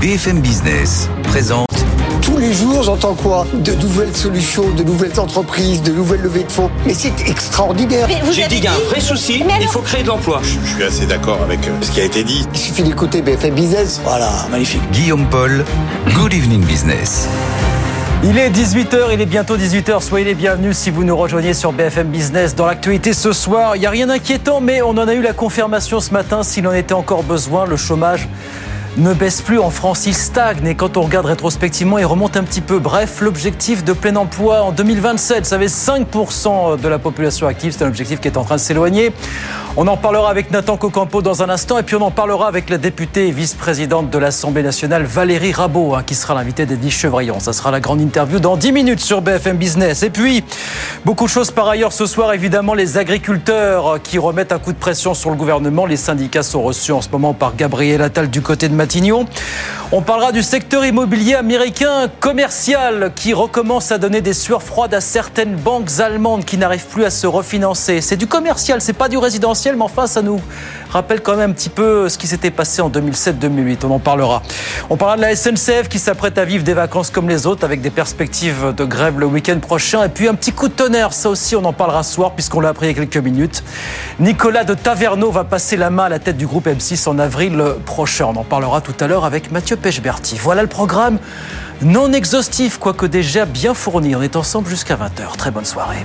BFM Business présente tous les jours, j'entends quoi? De nouvelles solutions, de nouvelles entreprises, de nouvelles levées de fonds. Mais c'est extraordinaire. J'ai dit qu'il y a un vrai souci, il faut créer de l'emploi. Je suis assez d'accord avec euh, ce qui a été dit. Il suffit d'écouter BFM Business. Voilà, magnifique. Guillaume Paul, Good Evening Business. Il est 18h, il est bientôt 18h. Soyez les bienvenus si vous nous rejoignez sur BFM Business. Dans l'actualité ce soir, il n'y a rien d'inquiétant, mais on en a eu la confirmation ce matin s'il en était encore besoin. Le chômage ne baisse plus en France, il stagne et quand on regarde rétrospectivement, il remonte un petit peu. Bref, l'objectif de plein emploi en 2027, ça avait 5% de la population active, c'est un objectif qui est en train de s'éloigner. On en parlera avec Nathan Cocampo dans un instant et puis on en parlera avec la députée et vice-présidente de l'Assemblée nationale Valérie Rabault hein, qui sera l'invitée d'Edith Chevrillon. Ça sera la grande interview dans 10 minutes sur BFM Business. Et puis, beaucoup de choses par ailleurs ce soir, évidemment, les agriculteurs qui remettent un coup de pression sur le gouvernement. Les syndicats sont reçus en ce moment par Gabriel Attal du côté de Matignon. On parlera du secteur immobilier américain commercial qui recommence à donner des sueurs froides à certaines banques allemandes qui n'arrivent plus à se refinancer. C'est du commercial, c'est pas du résidentiel, mais enfin ça nous rappelle quand même un petit peu ce qui s'était passé en 2007-2008. On en parlera. On parlera de la SNCF qui s'apprête à vivre des vacances comme les autres avec des perspectives de grève le week-end prochain. Et puis un petit coup de tonnerre, ça aussi on en parlera ce soir puisqu'on l'a appris il y a quelques minutes. Nicolas de Taverneau va passer la main à la tête du groupe M6 en avril prochain. On en parlera tout à l'heure avec Mathieu Pechberti. Voilà le programme non exhaustif, quoique déjà bien fourni. On est ensemble jusqu'à 20h. Très bonne soirée.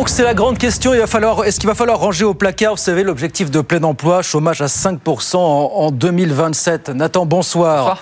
Donc c'est la grande question. Il va falloir, est-ce qu'il va falloir ranger au placard, vous savez, l'objectif de plein emploi, chômage à 5% en, 2027. Nathan, bonsoir.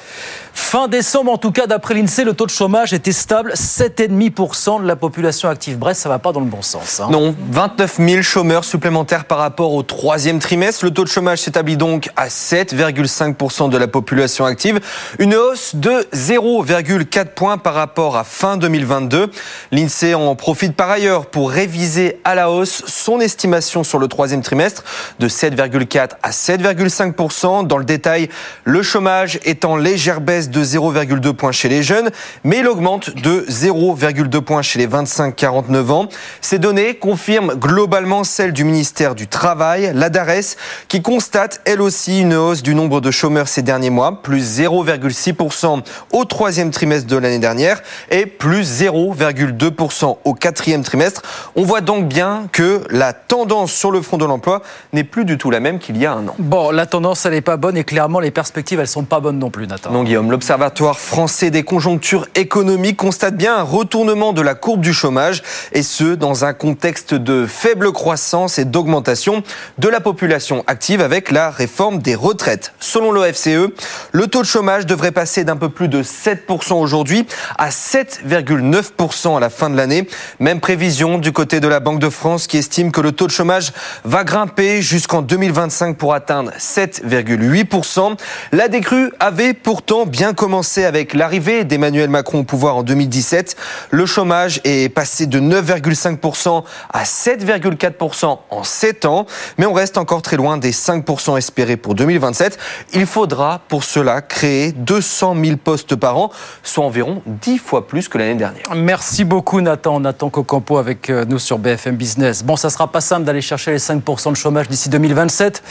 Fin décembre, en tout cas, d'après l'INSEE, le taux de chômage était stable, 7,5% de la population active. Bref, ça va pas dans le bon sens. Hein. Non, 29 000 chômeurs supplémentaires par rapport au troisième trimestre. Le taux de chômage s'établit donc à 7,5% de la population active, une hausse de 0,4 points par rapport à fin 2022. L'INSEE en profite par ailleurs pour réviser à la hausse son estimation sur le troisième trimestre de 7,4 à 7,5%. Dans le détail, le chômage est en légère baisse de 0,2 points chez les jeunes, mais il augmente de 0,2 points chez les 25-49 ans. Ces données confirment globalement celles du ministère du Travail, la DARES, qui constate elle aussi une hausse du nombre de chômeurs ces derniers mois, plus 0,6% au troisième trimestre de l'année dernière et plus 0,2% au quatrième trimestre. On voit donc bien que la tendance sur le front de l'emploi n'est plus du tout la même qu'il y a un an. Bon, la tendance, elle n'est pas bonne et clairement, les perspectives, elles sont pas bonnes non plus, Nathan. Non, Guillaume l'Observatoire français des conjonctures économiques constate bien un retournement de la courbe du chômage, et ce, dans un contexte de faible croissance et d'augmentation de la population active avec la réforme des retraites. Selon l'OFCE, le taux de chômage devrait passer d'un peu plus de 7% aujourd'hui à 7,9% à la fin de l'année. Même prévision du côté de la Banque de France qui estime que le taux de chômage va grimper jusqu'en 2025 pour atteindre 7,8%. La décrue avait pourtant bien commencé avec l'arrivée d'Emmanuel Macron au pouvoir en 2017. Le chômage est passé de 9,5% à 7,4% en 7 ans, mais on reste encore très loin des 5% espérés pour 2027. Il faudra pour cela créer 200 000 postes par an, soit environ 10 fois plus que l'année dernière. Merci beaucoup Nathan. Nathan Cocampo avec euh, nous sur BFM Business. Bon, ça sera pas simple d'aller chercher les 5% de chômage d'ici 2027.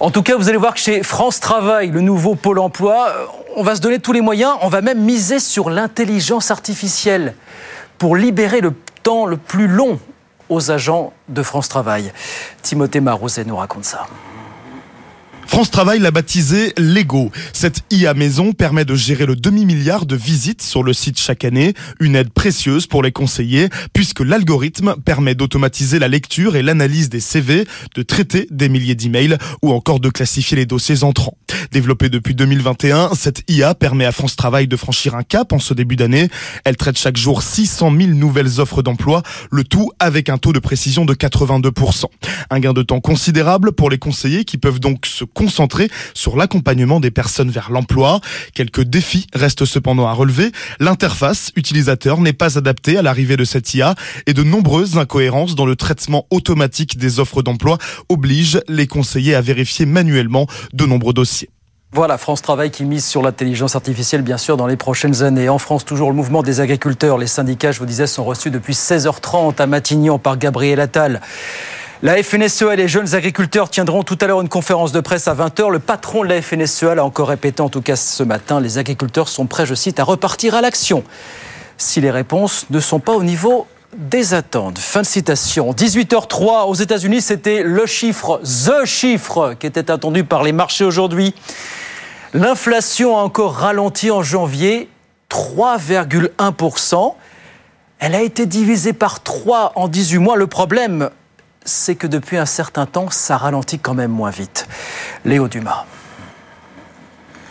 En tout cas, vous allez voir que chez France Travail, le nouveau pôle emploi, euh, on va se donner tous les moyens, on va même miser sur l'intelligence artificielle pour libérer le temps le plus long aux agents de France Travail. Timothée Marouzet nous raconte ça. France Travail l'a baptisé Lego. Cette IA maison permet de gérer le demi-milliard de visites sur le site chaque année, une aide précieuse pour les conseillers puisque l'algorithme permet d'automatiser la lecture et l'analyse des CV, de traiter des milliers d'emails ou encore de classifier les dossiers entrants. Développée depuis 2021, cette IA permet à France Travail de franchir un cap en ce début d'année. Elle traite chaque jour 600 000 nouvelles offres d'emploi, le tout avec un taux de précision de 82%. Un gain de temps considérable pour les conseillers qui peuvent donc se concentré sur l'accompagnement des personnes vers l'emploi. Quelques défis restent cependant à relever. L'interface utilisateur n'est pas adaptée à l'arrivée de cette IA et de nombreuses incohérences dans le traitement automatique des offres d'emploi obligent les conseillers à vérifier manuellement de nombreux dossiers. Voilà, France Travail qui mise sur l'intelligence artificielle, bien sûr, dans les prochaines années. En France, toujours le mouvement des agriculteurs. Les syndicats, je vous disais, sont reçus depuis 16h30 à Matignon par Gabriel Attal. La FNSEA et les jeunes agriculteurs tiendront tout à l'heure une conférence de presse à 20h. Le patron de la FNSEA l'a encore répété, en tout cas ce matin, les agriculteurs sont prêts, je cite, à repartir à l'action. Si les réponses ne sont pas au niveau des attentes. Fin de citation. 18h03 aux États-Unis, c'était le chiffre, the chiffre qui était attendu par les marchés aujourd'hui. L'inflation a encore ralenti en janvier, 3,1%. Elle a été divisée par 3 en 18 mois. Le problème, c'est que depuis un certain temps, ça ralentit quand même moins vite. Léo Dumas.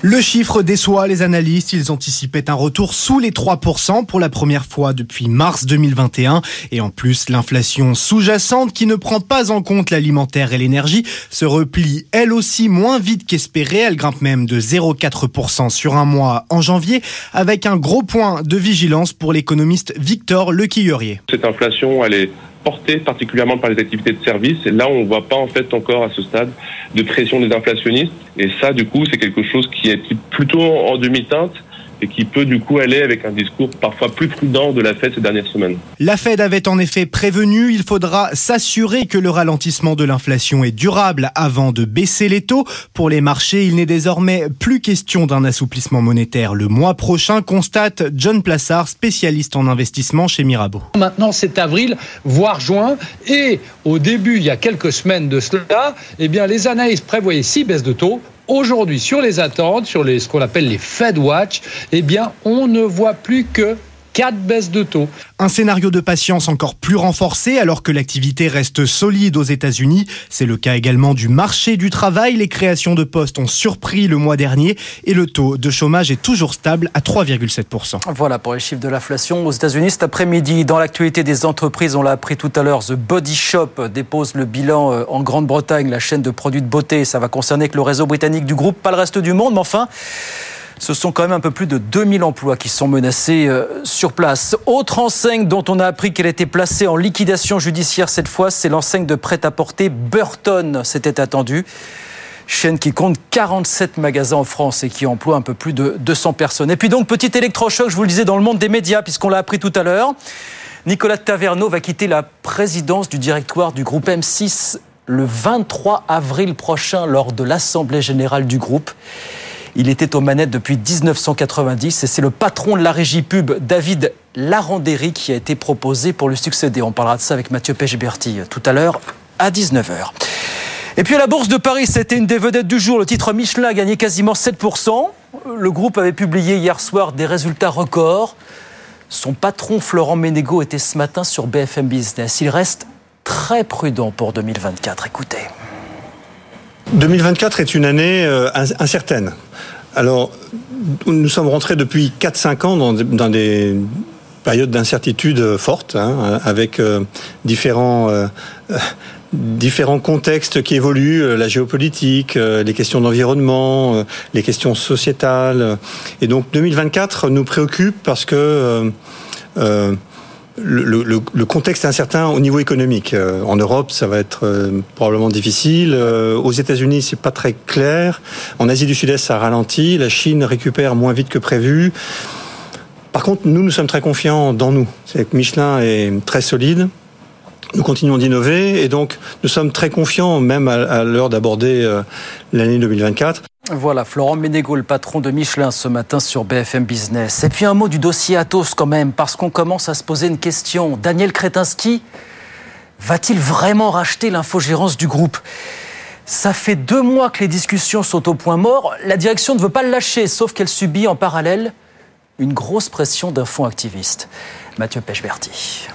Le chiffre déçoit les analystes. Ils anticipaient un retour sous les 3% pour la première fois depuis mars 2021. Et en plus, l'inflation sous-jacente qui ne prend pas en compte l'alimentaire et l'énergie se replie elle aussi moins vite qu'espéré. Elle grimpe même de 0,4% sur un mois en janvier avec un gros point de vigilance pour l'économiste Victor Lequillerier. Cette inflation, elle est portée particulièrement par les activités de service. Et là, on ne voit pas en fait encore à ce stade de pression des inflationnistes. Et ça, du coup, c'est quelque chose qui est plutôt en demi-teinte et qui peut du coup aller avec un discours parfois plus prudent de la Fed ces dernières semaines. La Fed avait en effet prévenu, il faudra s'assurer que le ralentissement de l'inflation est durable avant de baisser les taux. Pour les marchés, il n'est désormais plus question d'un assouplissement monétaire le mois prochain, constate John Plassard, spécialiste en investissement chez Mirabeau. Maintenant, c'est avril, voire juin, et au début, il y a quelques semaines de cela, eh bien, les analystes prévoyaient six baisses de taux Aujourd'hui, sur les attentes, sur les, ce qu'on appelle les Fed Watch, eh bien, on ne voit plus que quatre baisses de taux. Un scénario de patience encore plus renforcé alors que l'activité reste solide aux États-Unis. C'est le cas également du marché du travail. Les créations de postes ont surpris le mois dernier et le taux de chômage est toujours stable à 3,7%. Voilà pour les chiffres de l'inflation aux États-Unis cet après-midi. Dans l'actualité des entreprises, on l'a appris tout à l'heure, The Body Shop dépose le bilan euh, en Grande-Bretagne, la chaîne de produits de beauté. Ça va concerner que le réseau britannique du groupe, pas le reste du monde, mais enfin ce sont quand même un peu plus de 2000 emplois qui sont menacés euh, sur place. Autre enseigne dont on a appris qu'elle était placée en liquidation judiciaire cette fois, c'est l'enseigne de prêt-à-porter Burton. C'était attendu. Chaîne qui compte 47 magasins en France et qui emploie un peu plus de 200 personnes. Et puis donc, petit électrochoc, je vous le disais, dans le monde des médias, puisqu'on l'a appris tout à l'heure. Nicolas Taverneau va quitter la présidence du directoire du groupe M6 le 23 avril prochain lors de l'Assemblée générale du groupe. Il était aux manettes depuis 1990 et c'est le patron de la régie pub, David Larandéry, qui a été proposé pour le succéder. On parlera de ça avec Mathieu Pechberti tout à l'heure à 19h. Et puis à la Bourse de Paris, c'était une des vedettes du jour. Le titre Michelin a gagné quasiment 7%. Le groupe avait publié hier soir des résultats records. Son patron Florent Ménégo était ce matin sur BFM Business. Il reste très prudent pour 2024. Écoutez. 2024 est une année euh, incertaine. Alors, nous sommes rentrés depuis 4-5 ans dans, des périodes d'incertitude fortes, hein, avec euh, différents, euh, différents contextes qui évoluent, la géopolitique, les questions d'environnement, les questions sociétales. Et donc 2024 nous préoccupe parce que le, le, le, contexte est incertain au niveau économique. Euh, en Europe, ça va être euh, probablement difficile. Euh, aux États-Unis, c'est pas très clair. En Asie du Sud-Est, ça ralentit. La Chine récupère moins vite que prévu. Par contre, nous, nous sommes très confiants dans nous. C'est que Michelin est très solide. Nous continuons d'innover et donc nous sommes très confiants, même à l'heure d'aborder l'année 2024. Voilà, Florent Ménégo, le patron de Michelin ce matin sur BFM Business. Et puis un mot du dossier Atos quand même, parce qu'on commence à se poser une question. Daniel Kretinsky va-t-il vraiment racheter l'infogérance du groupe? Ça fait deux mois que les discussions sont au point mort. La direction ne veut pas le lâcher, sauf qu'elle subit en parallèle une grosse pression d'un fonds activiste. Mathieu Pechberti.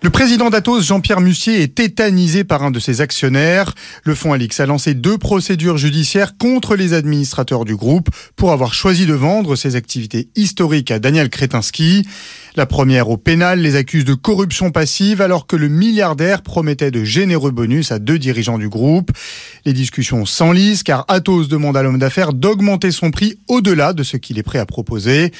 Le président d'Atos, Jean-Pierre Mussier, est tétanisé par un de ses actionnaires. Le fonds Alix a lancé deux procédures judiciaires contre les administrateurs du groupe pour avoir choisi de vendre ses activités historiques à Daniel Kretinsky. La première au pénal les accuse de corruption passive alors que le milliardaire promettait de généreux bonus à deux dirigeants du groupe. Les discussions s'enlisent car Atos demande à l'homme d'affaires d'augmenter son prix au-delà de ce qu'il est prêt à proposer.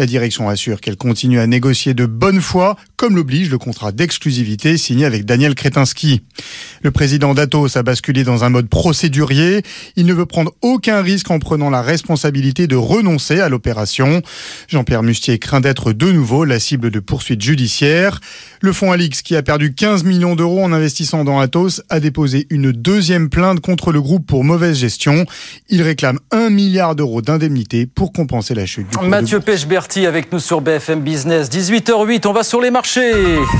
La direction assure qu'elle continue à négocier de bonne foi, comme l'oblige le contrat d'exclusivité signé avec Daniel Kretinsky. Le président d'Atos a basculé dans un mode procédurier. Il ne veut prendre aucun risque en prenant la responsabilité de renoncer à l'opération. Jean-Pierre Mustier craint d'être de nouveau la cible de poursuites judiciaires. Le fonds Alix, qui a perdu 15 millions d'euros en investissant dans Atos, a déposé une deuxième plainte contre le groupe pour mauvaise gestion. Il réclame 1 milliard d'euros d'indemnité pour compenser la chute du de Avec nous sur BFM Business. 18h08, on va sur les marchés.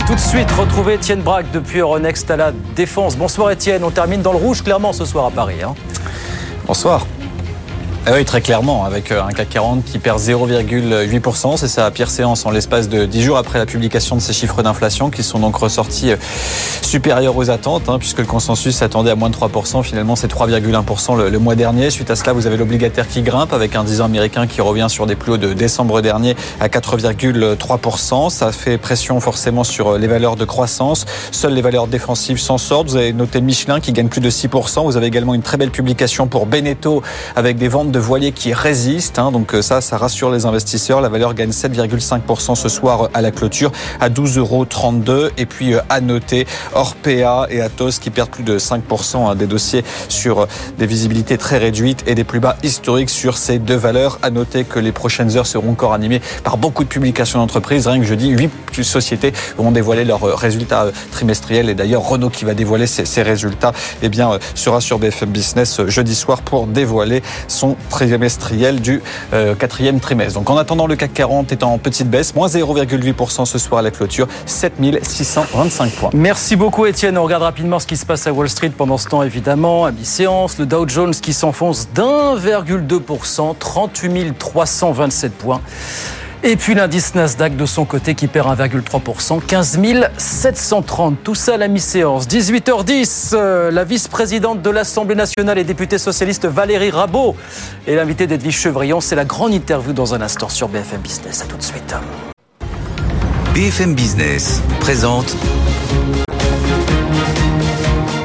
Tout de suite, retrouver Étienne Braque depuis Euronext à la Défense. Bonsoir Étienne, on termine dans le rouge clairement ce soir à Paris. hein. Bonsoir. Ah oui, très clairement, avec euh, un CAC 40 qui perd 0,8%. C'est sa pire séance en l'espace de 10 jours après la publication de ces chiffres d'inflation qui sont donc ressortis euh, supérieurs aux attentes, hein, puisque le consensus s'attendait à moins de 3%. Finalement, c'est 3,1% le, mois dernier. Suite à cela, vous avez l'obligataire qui grimpe avec un 10 ans américain qui revient sur des plus hauts de décembre dernier à 4,3%. Ça fait pression forcément sur euh, les valeurs de croissance. Seules les valeurs défensives s'en sortent. Vous avez noté Michelin qui gagne plus de 6%. Vous avez également une très belle publication pour Beneteau avec des ventes de voiliers qui résistent. hein. donc euh, ça, ça rassure les investisseurs. La valeur gagne 7,5% ce soir à la clôture à 12,32 euros. Et puis euh, à noter Orpea et Atos qui perdent plus de 5% hein, des dossiers sur euh, des visibilités très réduites et des plus bas historiques sur ces deux valeurs. À noter que les prochaines heures seront encore animées par beaucoup de publications d'entreprises. Rien que jeudi, 8 sociétés vont dévoiler leurs résultats trimestriels. Et d'ailleurs, Renault qui va dévoiler ses, résultats, eh bien, sera sur BFM Business jeudi soir pour dévoiler son trimestriel du euh, quatrième trimestre. Donc en attendant, le CAC 40 est en petite baisse, moins 0,8% ce soir à la clôture, 7625 points. Merci beaucoup Étienne. On regarde rapidement ce qui se passe à Wall Street pendant ce temps évidemment. À mi-séance, le Dow Jones qui s'enfonce d'1,2%, 38 327 points. Et puis l'indice Nasdaq de son côté qui perd 1,3%, 15 730. Tout ça à la mi-séance. 18h10, euh, la vice-présidente de l'Assemblée nationale et députée socialiste Valérie Rabault est l'invitée d'Edwige Chevrillon. C'est la grande interview dans un instant sur BFM Business. À tout de suite. BFM Business présente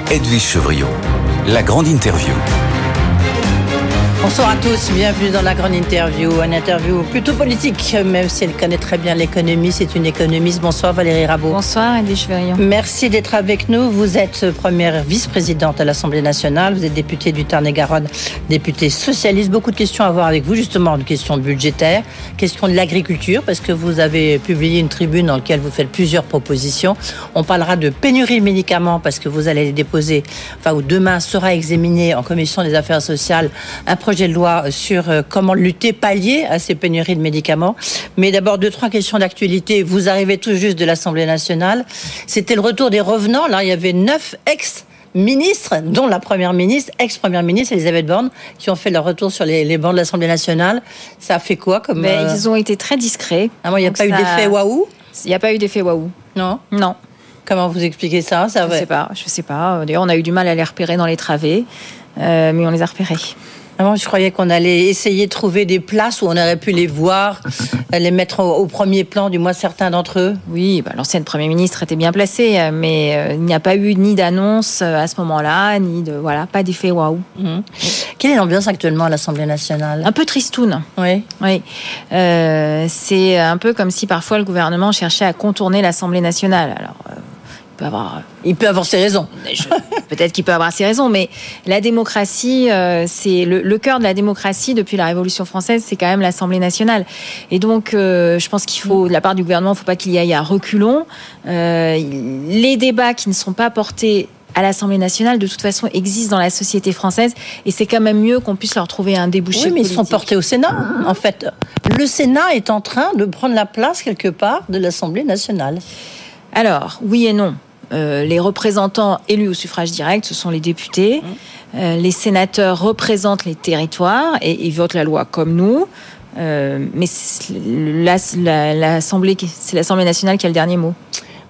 Edwige Chevrillon, la grande interview. Bonsoir à tous, bienvenue dans la grande interview. Une interview plutôt politique, même si elle connaît très bien l'économie. C'est une économiste. Bonsoir Valérie Rabault. Bonsoir Edwige Chevrillon. Merci d'être avec nous. Vous êtes première vice-présidente à l'Assemblée nationale. Vous êtes députée du Tarn-et-Garonne, députée socialiste. Beaucoup de questions à voir avec vous, justement, de questions budgétaires, questions de l'agriculture, parce que vous avez publié une tribune dans laquelle vous faites plusieurs propositions. On parlera de pénurie de médicaments, parce que vous allez déposer, enfin, ou demain sera examiné en commission des affaires sociales un projet de loi sur euh, comment lutter, pallier à ces pénuries de médicaments. Mais d'abord, deux, trois questions d'actualité. Vous arrivez tout juste de l'Assemblée nationale. C'était le retour des revenants. Là, il y avait neuf ex ministres, dont la première ministre, ex-première ministre Elisabeth Borne, qui ont fait leur retour sur les, les bancs de l'Assemblée nationale. Ça a fait quoi comme Mais euh, Ils ont été très discrets. Ah bon, il n'y a pas eu d'effet waouh? Il n'y a pas eu d'effet waouh. Non? Non. Comment vous expliquez ça, ça Je va- sais pas. Je sais pas. D'ailleurs, on a eu du mal à les repérer dans les travées, euh, mais on les a repérés. Ah bon, je croyais qu'on allait essayer de trouver des places où on aurait pu les voir, les mettre au, au premier plan, du moins certains d'entre eux. Oui, bah, l'ancienne Premier ministre était bien placée, euh, mais euh, il n'y a pas eu ni d'annonce euh, à ce moment-là, ni de voilà, pas d'effet waouh. Mhm. Quelle est l'ambiance actuellement à l'Assemblée nationale? Un peu tristoun. Oui. Oui. Euh, c'est un peu comme si parfois le gouvernement cherchait à contourner l'Assemblée nationale. Alors. euh, peut avoir, il peut avoir ses raisons. Peut-être qu'il peut avoir ses raisons, mais la démocratie, euh, c'est le, le cœur de la démocratie depuis la Révolution française, c'est quand même l'Assemblée nationale. Et donc, euh, je pense qu'il faut, de la part du gouvernement, il ne faut pas qu'il y aille à reculons. Euh, les débats qui ne sont pas portés à l'Assemblée nationale, de toute façon, existent dans la société française, et c'est quand même mieux qu'on puisse leur trouver un débouché. Oui, mais ils sont portés au Sénat. En fait, le Sénat est en train de prendre la place quelque part de l'Assemblée nationale. Alors, oui et non. Euh, les représentants élus au suffrage direct, ce sont les députés. Euh, les sénateurs représentent les territoires et ils votent la loi comme nous. Euh, mais l'Assemblée, c'est l'Assemblée nationale qui a le dernier mot.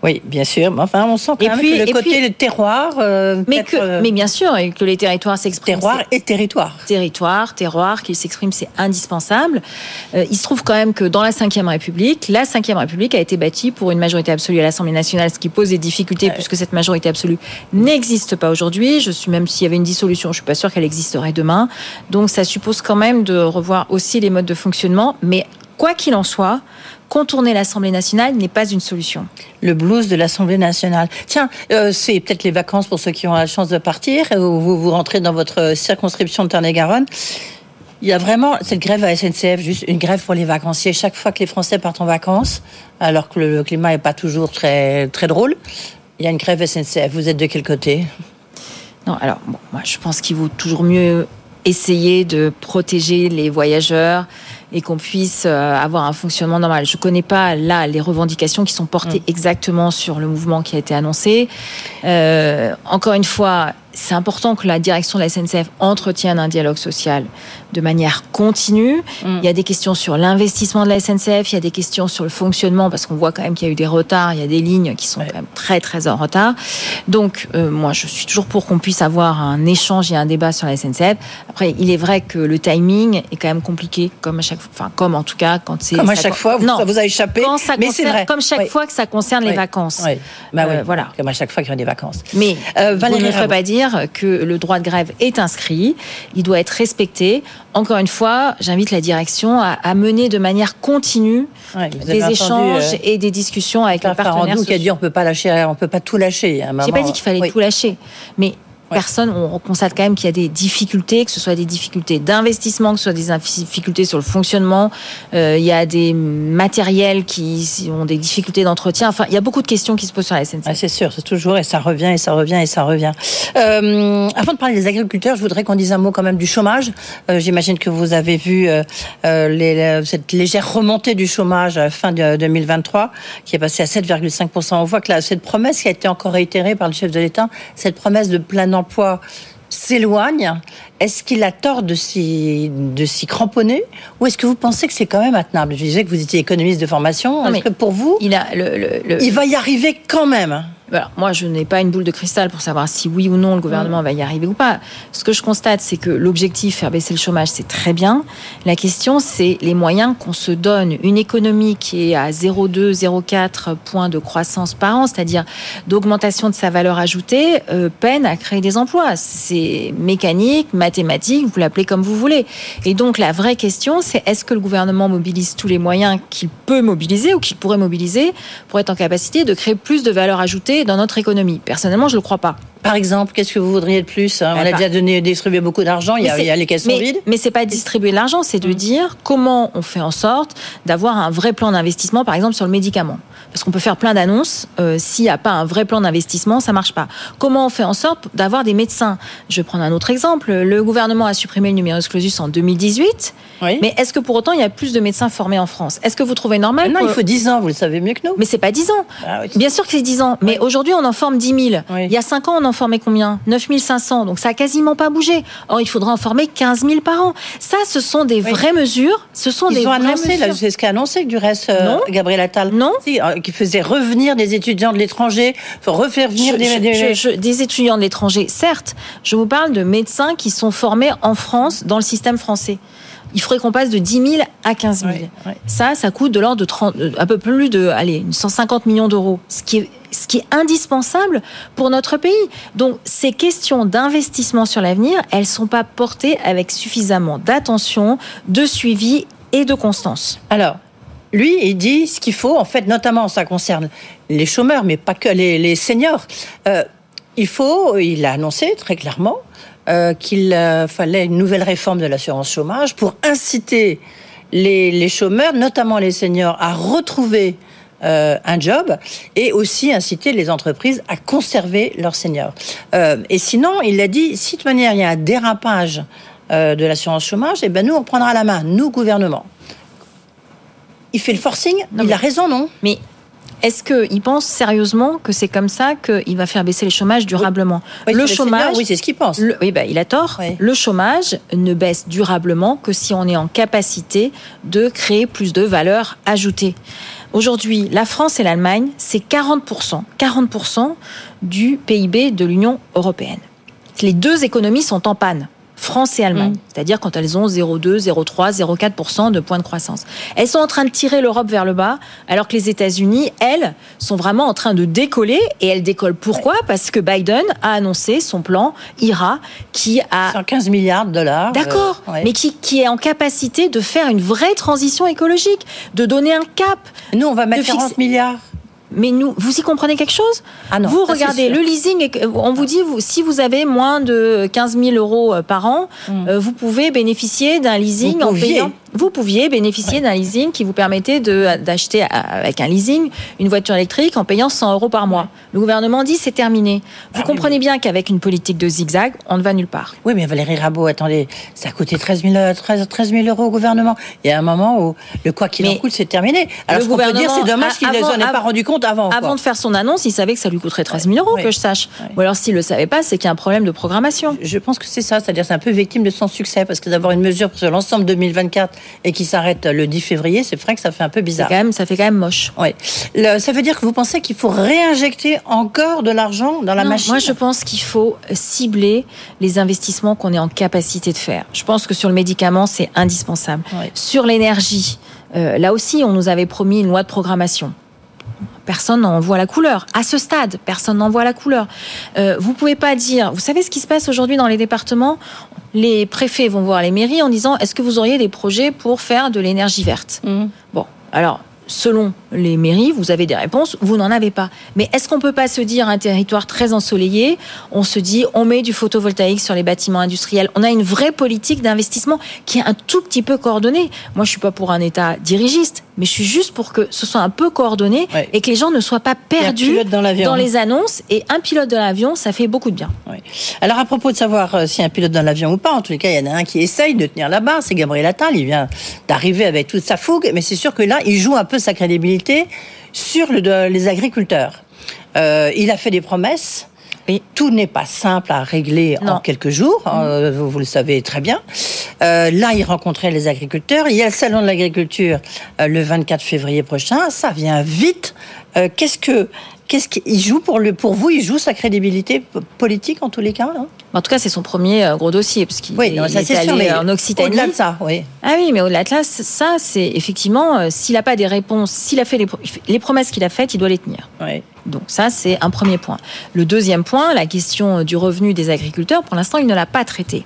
Oui, bien sûr. Mais enfin, on sent quand Et même puis- que le côté puis- le terroir. euh, Mais, peut-être, que, euh, mais bien sûr, et que les territoires s'expriment. terroir et territoire. Territoire, terroir, qu'ils s'expriment, c'est indispensable. Euh, il se trouve quand même que dans la Ve République, la Ve République a été bâtie pour une majorité absolue à l'Assemblée nationale, ce qui pose des difficultés puisque cette majorité absolue n'existe pas aujourd'hui. Je suis même s'il y avait une dissolution, je suis pas sûre qu'elle existerait demain. Donc ça suppose quand même de revoir aussi les modes de fonctionnement, mais quoi qu'il en soit, contourner l'Assemblée nationale n'est pas une solution. Le blues de l'Assemblée nationale. Tiens, euh, c'est peut-être les vacances pour ceux qui ont la chance de partir, ou vous, vous rentrez dans votre circonscription de Tarn-et-Garonne. Il y a vraiment cette grève à SNCF, juste une grève pour les vacanciers. Chaque fois que les Français partent en vacances, alors que le climat n'est pas toujours très, très drôle, il y a une grève SNCF. Vous êtes de quel côté? Non, alors, bon, moi, je pense qu'il vaut toujours mieux essayer de protéger les voyageurs et qu'on puisse euh, avoir un fonctionnement normal. Je ne connais pas là les revendications qui sont portées mm. exactement sur le mouvement qui a été annoncé. Euh, encore une fois, c'est important que la direction de la SNCF entretienne un dialogue social de manière continue. Mm. Il y a des questions sur l'investissement de la SNCF, il y a des questions sur le fonctionnement, parce qu'on voit quand même qu'il y a eu des retards, il y a des lignes qui sont quand même très très en retard. Donc euh, moi, je suis toujours pour qu'on puisse avoir un échange et un débat sur la SNCF. Après, il est vrai que le timing est quand même compliqué, comme à chaque fois, enfin comme en tout cas quand c'est... Comme à chaque fois, vous, ça vous a échappé, mais c'est vrai. Comme chaque fois que ça concerne les vacances. Bah euh, voilà. Comme à chaque fois qu'il y a des vacances. Mais euh, Valérie vous ne ferait pas dire que le droit de grève est inscrit, il doit être respecté. Encore une fois, j'invite la direction à, mener de manière continue des échanges euh, et des discussions avec les partenaires. qui a dit on peut pas lâcher, on peut pas tout lâcher. J'ai pas dit qu'il fallait tout lâcher, mais personne, on constate quand même qu'il y a des difficultés, que ce soit des difficultés d'investissement, que ce soit des difficultés sur le fonctionnement. Euh, il y a des matériels qui ont des difficultés d'entretien. Enfin, il y a beaucoup de questions qui se posent sur la SNCF. c'est sûr, c'est toujours et ça revient et ça revient et ça revient. Euh, avant de parler des agriculteurs, je voudrais qu'on dise un mot quand même du chômage. Euh, j'imagine que vous avez vu les, cette légère remontée du chômage fin de 2023, qui est passée à 7,5%. On voit que là, cette promesse qui a été encore réitérée par le chef de l'État, cette promesse de plein emploi s'éloigne, est-ce qu'il a tort de s'y, de s'y cramponner ou est-ce que vous pensez que c'est quand même attenable Je disais que vous étiez économiste de formation. Est-ce que pour vous, il, a le, il va y arriver quand même? Moi, je n'ai pas une boule de cristal pour savoir si oui ou non le gouvernement va y arriver ou pas. Ce que je constate, c'est que l'objectif, faire baisser le chômage, c'est très bien. La question, c'est les moyens qu'on se donne. Une économie qui est à 0,2, 0,4 points de croissance par an, c'est-à-dire d'augmentation de sa valeur ajoutée, euh, peine à créer des emplois. C'est mécanique, mathématique, vous l'appelez comme vous voulez. Et donc, la vraie question, c'est est-ce que le gouvernement mobilise tous les moyens qu'il peut mobiliser ou qu'il pourrait mobiliser pour être en capacité de créer plus de valeur ajoutée dans notre économie. Personnellement, je ne le crois pas. Par exemple, qu'est-ce que vous voudriez de plus hein? On a déjà donné, distribué beaucoup d'argent, il, y a les caisses mais, vides. Mais c'est pas distribuer l'argent, c'est de mm. dire comment on fait en sorte d'avoir un vrai plan d'investissement, par exemple sur le médicament. Parce qu'on peut faire plein d'annonces, euh, s'il n'y a pas un vrai plan d'investissement, ça marche pas. Comment on fait en sorte d'avoir des médecins? Je vais prendre un autre exemple. Le gouvernement a supprimé le numerus clausus en 2018, mais est-ce que pour autant il y a plus de médecins formés en France? Est-ce que vous trouvez normal Non, il faut 10 ans, vous le savez mieux que nous. Mais c'est pas 10 ans. Ah Bien sûr que c'est 10 ans, mais aujourd'hui on en forme 10 000. Il y a 5 ans on en formait combien? 9 500, donc ça a quasiment pas bougé. Or il faudra en former 15 000 par an. Ça, ce sont des vraies mesures. Ce sont Ils des ont annoncé, c'est ce qu'a annoncé du reste euh, Gabriel Attal. Non. Euh, qui faisait revenir des étudiants de l'étranger, refaire venir des... des étudiants de l'étranger, certes. Je vous parle de médecins qui sont formés en France, dans le système français il faudrait qu'on passe de 10 000 à 15 000. Ça, ça coûte de l'ordre de 30, un peu plus de, allez, 150 millions d'euros, ce qui est ce qui est indispensable pour notre pays. Donc ces questions d'investissement sur l'avenir, elles ne sont pas portées avec suffisamment d'attention, de suivi et de constance. Alors, lui, il dit ce qu'il faut, en fait, notamment ça concerne les chômeurs, mais pas que les, seniors. Euh, il faut, il a annoncé très clairement euh, qu'il euh, fallait une nouvelle réforme de l'assurance chômage pour inciter les, chômeurs, notamment les seniors, à retrouver un job et aussi inciter les entreprises à conserver leurs seniors. et sinon, il a dit, si de manière il y a un dérapage de l'assurance chômage, eh ben nous on prendra la main, nous gouvernement il fait le forcing. il a raison, non? Mais est-ce qu'il pense sérieusement que c'est comme ça qu'il va faire baisser le chômage durablement? Le chômage, oui, c'est ce qu'il pense. oui, bah, il a tort. Le chômage ne baisse durablement que si on est en capacité de créer plus de valeur ajoutée. Aujourd'hui, la France et l'Allemagne, c'est 40%, 40% du PIB de l'Union européenne. Les deux économies sont en panne France et Allemagne, Mm. c'est-à-dire quand elles ont 0,2, 0,3, 0,4% de points de croissance. Elles sont en train de tirer l'Europe vers le bas, alors que les États-Unis, elles, sont vraiment en train de décoller. Et elles décollent pourquoi? Parce que Biden a annoncé son plan IRA, qui a 115 milliards de dollars. D'accord, Euh, ouais. mais qui, qui est en capacité de faire une vraie transition écologique, de donner un cap. Nous, on va mettre de fixer- 40 milliards. Mais nous, vous y comprenez quelque chose? Ah non, Vous regardez le leasing, on vous dit, vous, si vous avez moins de 15 000 euros euh, par an, euh, vous pouvez bénéficier d'un leasing. Vous en pouviez. payant. Vous pouviez bénéficier d'un leasing qui vous permettait de- d'acheter euh, avec un leasing une voiture électrique en payant 100 euros par mois. Le gouvernement dit c'est terminé. Vous comprenez bien qu'avec une politique de zigzag, on ne va nulle part. Oui, mais Valérie Rabault, attendez, ça a coûté 13 000, euh, 13, 13 000 euros au gouvernement. Il y a un moment où le quoi qu'il en coûte, c'est terminé. Alors, le ce qu'on peut dire, gouvernement, c'est dommage qu'il ne s'en ait pas rendu compte avant. quoi. Avant de faire son annonce, il savait que ça lui coûterait 13 000 euros, que je sache. Ou alors s'il ne le savait pas, c'est qu'il y a un problème de programmation. Je pense que c'est ça, c'est-à-dire c'est un peu victime de son succès, parce que d'avoir une mesure sur l'ensemble 2024 et qui s'arrête le 10 février, c'est vrai que ça fait un peu bizarre. Quand même, ça fait quand même moche. Oui. Le- ça veut dire que vous pensez qu'il faut réinjecter encore de l'argent dans la Non, machine Moi, je pense qu'il faut cibler les investissements qu'on est en capacité de faire. Je pense que sur le médicament, c'est indispensable. Sur l'énergie, euh, là aussi, on nous avait promis une loi de programmation. Personne n'en voit la couleur. À ce stade, personne n'en voit la couleur. Euh, vous pouvez pas dire. Vous savez ce qui se passe aujourd'hui dans les départements? Les préfets vont voir les mairies en disant Est-ce que vous auriez des projets pour faire de l'énergie verte? Bon, alors. Selon les mairies, vous avez des réponses, vous n'en avez pas. Mais est-ce qu'on peut pas se dire un territoire très ensoleillé, on se dit on met du photovoltaïque sur les bâtiments industriels, on a une vraie politique d'investissement qui est un tout petit peu coordonnée. Moi, je suis pas pour un État dirigiste, mais je suis juste pour que ce soit un peu coordonné et que les gens ne soient pas perdus dans les annonces. Et un pilote de l'avion, ça fait beaucoup de bien. Alors à propos de savoir euh, a un pilote dans l'avion ou pas, en tous les cas, il y en a un qui essaye de tenir la barre, c'est Gabriel Attal. Il vient d'arriver avec toute sa fougue, mais c'est sûr que là, il joue un peu sa crédibilité sur le- de- les agriculteurs. Euh, il a fait des promesses. Tout n'est pas simple à régler en quelques jours, euh, vous, vous le savez très bien. Euh, là, il rencontrait les agriculteurs. Il y a le salon de l'agriculture le 24 février prochain. Ça vient vite. Qu'est-ce que qu'est-ce qu'il joue pour le pour vous Il joue sa crédibilité politique en tous les cas. non En tout cas, c'est son premier euh, gros dossier, parce qu'il Oui, il non, ça, est c'est allé sûr, mais en Occitanie. au-delà de ça, oui. Ah oui, mais au-delà de ça, c'est effectivement, euh, s'il n'a pas des réponses, s'il a fait les, pro- les promesses qu'il a faites, il doit les tenir. Donc ça, c'est un premier point. Le deuxième point, la question euh, du revenu des agriculteurs, pour l'instant, il ne l'a pas traité.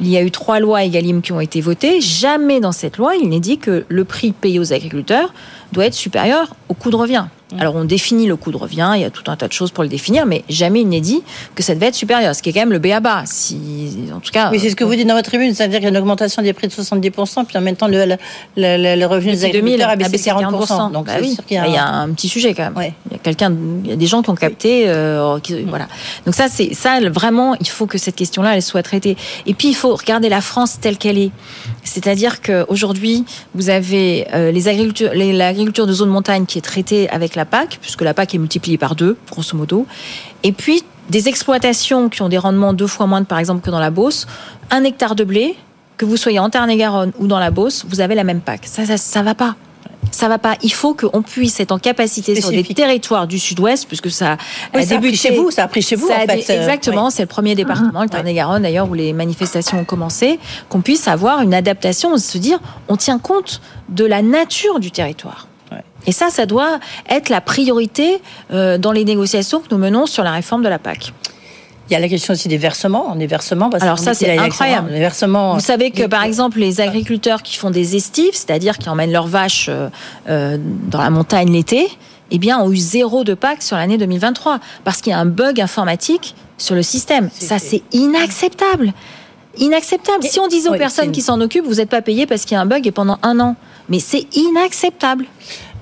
Il y a eu trois lois Egalim qui ont été votées. Jamais dans cette loi, il n'est dit que le prix payé aux agriculteurs doit être supérieur au coût de revient. Alors on définit le coût de revient, il y a tout un tas de choses pour le définir, mais jamais il n'est dit que ça devait être supérieur, ce qui est quand même le B.A.B.A. Si, en tout cas, Oui, c'est ce que vous dites dans votre tribune, c'est-à-dire qu'il y a une augmentation des prix de 70%, puis en même temps, le, le, le- le revenu des Depuis 2000, agriculteurs a a baissé baissé 40%. Donc, Bah oui. sûr qu'il y a Bah, il y a un- petit sujet quand même. Il y a quelqu'un, il y a des gens qui ont capté, euh, qui- voilà. Donc ça, c'est ça vraiment. Il faut que cette question-là, elle soit traitée. Et puis il faut regarder la France telle qu'elle est. C'est-à-dire qu'aujourd'hui, vous avez euh, les agricultures, les- l'agriculture de zone montagne qui est traitée avec la PAC, puisque la PAC est multipliée par deux, grosso modo. Et puis des exploitations qui ont des rendements deux fois moins, par exemple, que dans la Beauce. Un hectare de blé, que vous soyez en Tarn-et-Garonne ou dans la Beauce, vous avez la même PAC. Ça, ça, ça va pas. Ça va pas. Il faut qu'on puisse être en capacité sur des territoires du Sud-Ouest, puisque ça Oui, a ça a chez vous, ça a pris chez vous, en fait, dé- euh, Exactement, oui. c'est le premier département, le Tarn-et-Garonne d'ailleurs, où les manifestations ont commencé, qu'on puisse avoir une adaptation, se dire, on tient compte de la nature du territoire. Et ça, ça doit être la priorité euh, dans les négociations que nous menons sur la réforme de la PAC. Il y a la question aussi des versements. Versements parce Alors ça, c'est incroyable. Les versements. Vous savez que, par exemple, les agriculteurs qui font des estives, c'est-à-dire qui emmènent leurs vaches euh, euh, dans la montagne l'été, eh bien, ont eu zéro de PAC sur l'année 2023 parce qu'il y a un bug informatique sur le système. Ça, c'est inacceptable. Inacceptable. Si on disait aux oui, personnes qui s'en occupent, vous n'êtes pas payé parce qu'il y a un bug et pendant un an. Mais c'est inacceptable.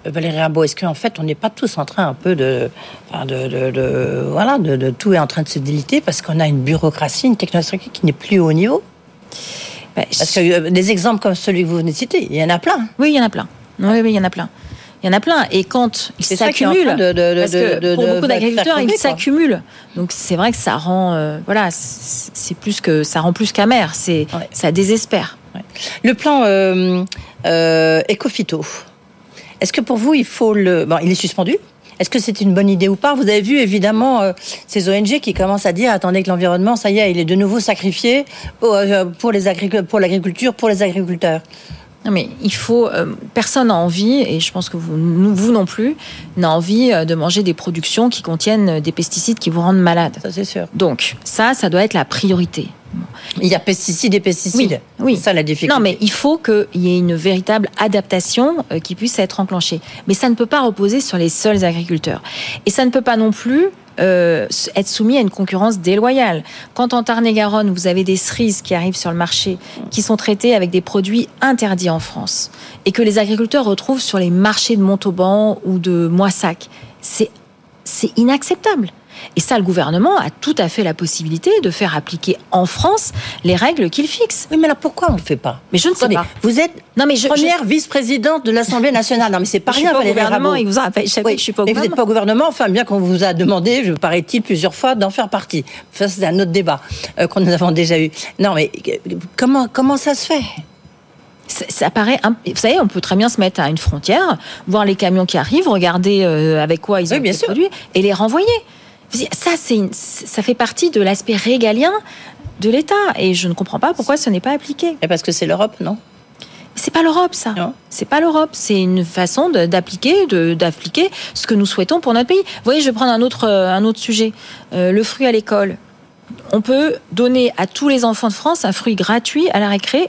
Valérie Rabault, est-ce qu'en fait, on n'est pas tous en train un peu de, enfin, de, de, de- voilà, de, tout est en train de se déliter parce qu'on a une bureaucratie, une technologie qui n'est plus au niveau? Parce que euh, des exemples comme celui que vous venez de citer, il y en a plein. Oui, il y en a plein. Oui, oui, il y en a plein. Il y en a plein. Et quand ils s'accumulent, parce que pour beaucoup d'agriculteurs, ils s'accumulent. Donc c'est vrai que ça rend, euh, voilà, c'est plus que ça rend plus qu'amer. C'est ça désespère. Le plan euh, euh, Ecofito, est-ce que pour vous, il faut le. Bon, il est suspendu. Est-ce que c'est une bonne idée ou pas? Vous avez vu évidemment euh, ces ONG qui commencent à dire attendez que l'environnement, ça y est, il est de nouveau sacrifié pour, euh, pour les pour l'agriculture, pour les agriculteurs. Non mais il faut. euh, personne n'a envie, et je pense que vous, nous- vous non plus, n'a envie de manger des productions qui contiennent des pesticides qui vous rendent malade. Ça c'est sûr. Donc ça, ça doit être la priorité. Il y a pesticides et pesticides. Oui, oui. C'est ça la difficulté. Non, mais il faut qu'il y ait une véritable adaptation euh, qui puisse être enclenchée. Mais ça ne peut pas reposer sur les seuls agriculteurs. Et ça ne peut pas non plus euh, être soumis à une concurrence déloyale. Quand en Tarn-et-Garonne, vous avez des cerises qui arrivent sur le marché, qui sont traitées avec des produits interdits en France, et que les agriculteurs retrouvent sur les marchés de Montauban ou de Moissac, c'est inacceptable. Et ça, le gouvernement a tout à fait la possibilité de faire appliquer en France les règles qu'il fixe. Oui, mais alors pourquoi on ne le fait pas? Mais je ne sais Attendez, pas. Vous êtes Non, mais je- première vice-présidente de l'Assemblée nationale. Non, mais c'est pas Je suis rien, pas au Valérie gouvernement, il vous a échappé, je suis pas au mais vous n'êtes pas au gouvernement, enfin, bien qu'on vous a demandé, je paraît-il, plusieurs fois d'en faire partie. Ça, c'est un autre débat euh, qu'on nous avons déjà eu. Non, mais euh, comment, comment ça se fait? Ça, ça paraît. imp- Vous savez, on peut très bien se mettre à une frontière, voir les camions qui arrivent, regarder euh, avec quoi ils ont été produits et les renvoyer. Ça, une- ça fait partie de l'aspect régalien de l'État et je ne comprends pas pourquoi ce n'est pas appliqué. Et parce que c'est l'Europe, non? C'est pas l'Europe, ça. C'est pas l'Europe. C'est une façon d'appliquer, d'appliquer ce que nous souhaitons pour notre pays. Vous voyez, je vais prendre un autre, euh, un autre sujet. Euh, le fruit à l'école. On peut donner à tous les enfants de France un fruit gratuit à la récré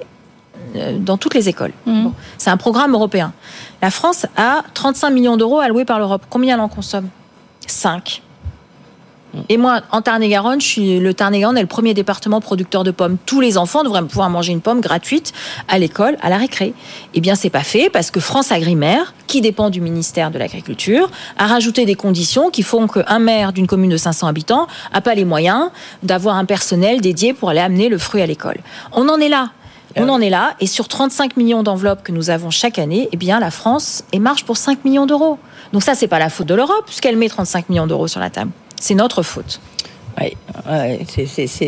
euh, dans toutes les écoles. Bon. C'est un programme européen. La France a 35 millions d'euros alloués par l'Europe. Combien elle en consomme? 5. Et moi, en Tarn-et-Garonne, je suis le Tarn-et-Garonne est le premier département producteur de pommes. Tous les enfants devraient pouvoir manger une pomme gratuite à l'école, à la récré. Eh bien, c'est pas fait parce que France Agrimaire, qui dépend du ministère de l'Agriculture, a rajouté des conditions qui font qu'un maire d'une commune de 500 habitants a pas les moyens d'avoir un personnel dédié pour aller amener le fruit à l'école. On en est là. On en est là, et sur 35 millions d'enveloppes que nous avons chaque année, eh bien, la France est marge pour 5 millions d'euros. Donc ça, c'est pas la faute de l'Europe, puisqu'elle met 35 millions d'euros sur la table. C'est notre faute. Oui, ouais,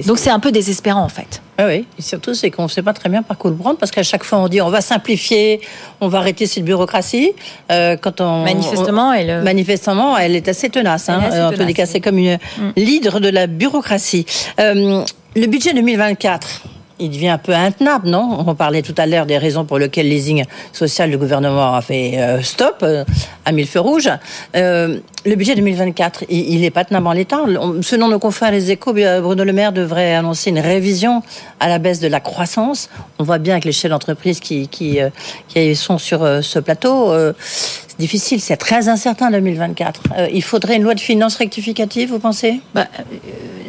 Donc c'est un peu désespérant, en fait. Ah oui, et surtout, c'est qu'on ne sait pas très bien par quoi le prendre, parce qu'à chaque fois, on dit on va simplifier, on va arrêter cette bureaucratie. Euh, quand on, Manifestement, on- elle- Manifestement, elle est assez tenace. hein. Est assez Euh, en tous les cas, oui. c'est comme une leader de la bureaucratie. Euh, le budget 2024. Il devient un peu intenable, non? On parlait tout à l'heure des raisons pour lesquelles le leasing social, le gouvernement a fait euh, stop, euh, a mis le feu rouge. Euh, le budget 2024, il, est pas tenable en l'état. On- Selon nos confrères Les Échos, euh, Bruno Le Maire devrait annoncer une révision à la baisse de la croissance. On voit bien avec les chefs d'entreprise qui, qui, euh, qui sont sur euh, ce plateau. c'est difficile, c'est très incertain 2024. Euh, il faudrait une loi de finances rectificative, vous pensez? Bah,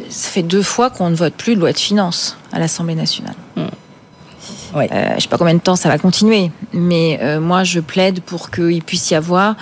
ça fait deux fois qu'on ne vote plus de loi de finances à l'Assemblée nationale. Euh, je ne sais pas combien de temps ça va continuer, mais euh, moi je plaide pour qu'il puisse y avoir,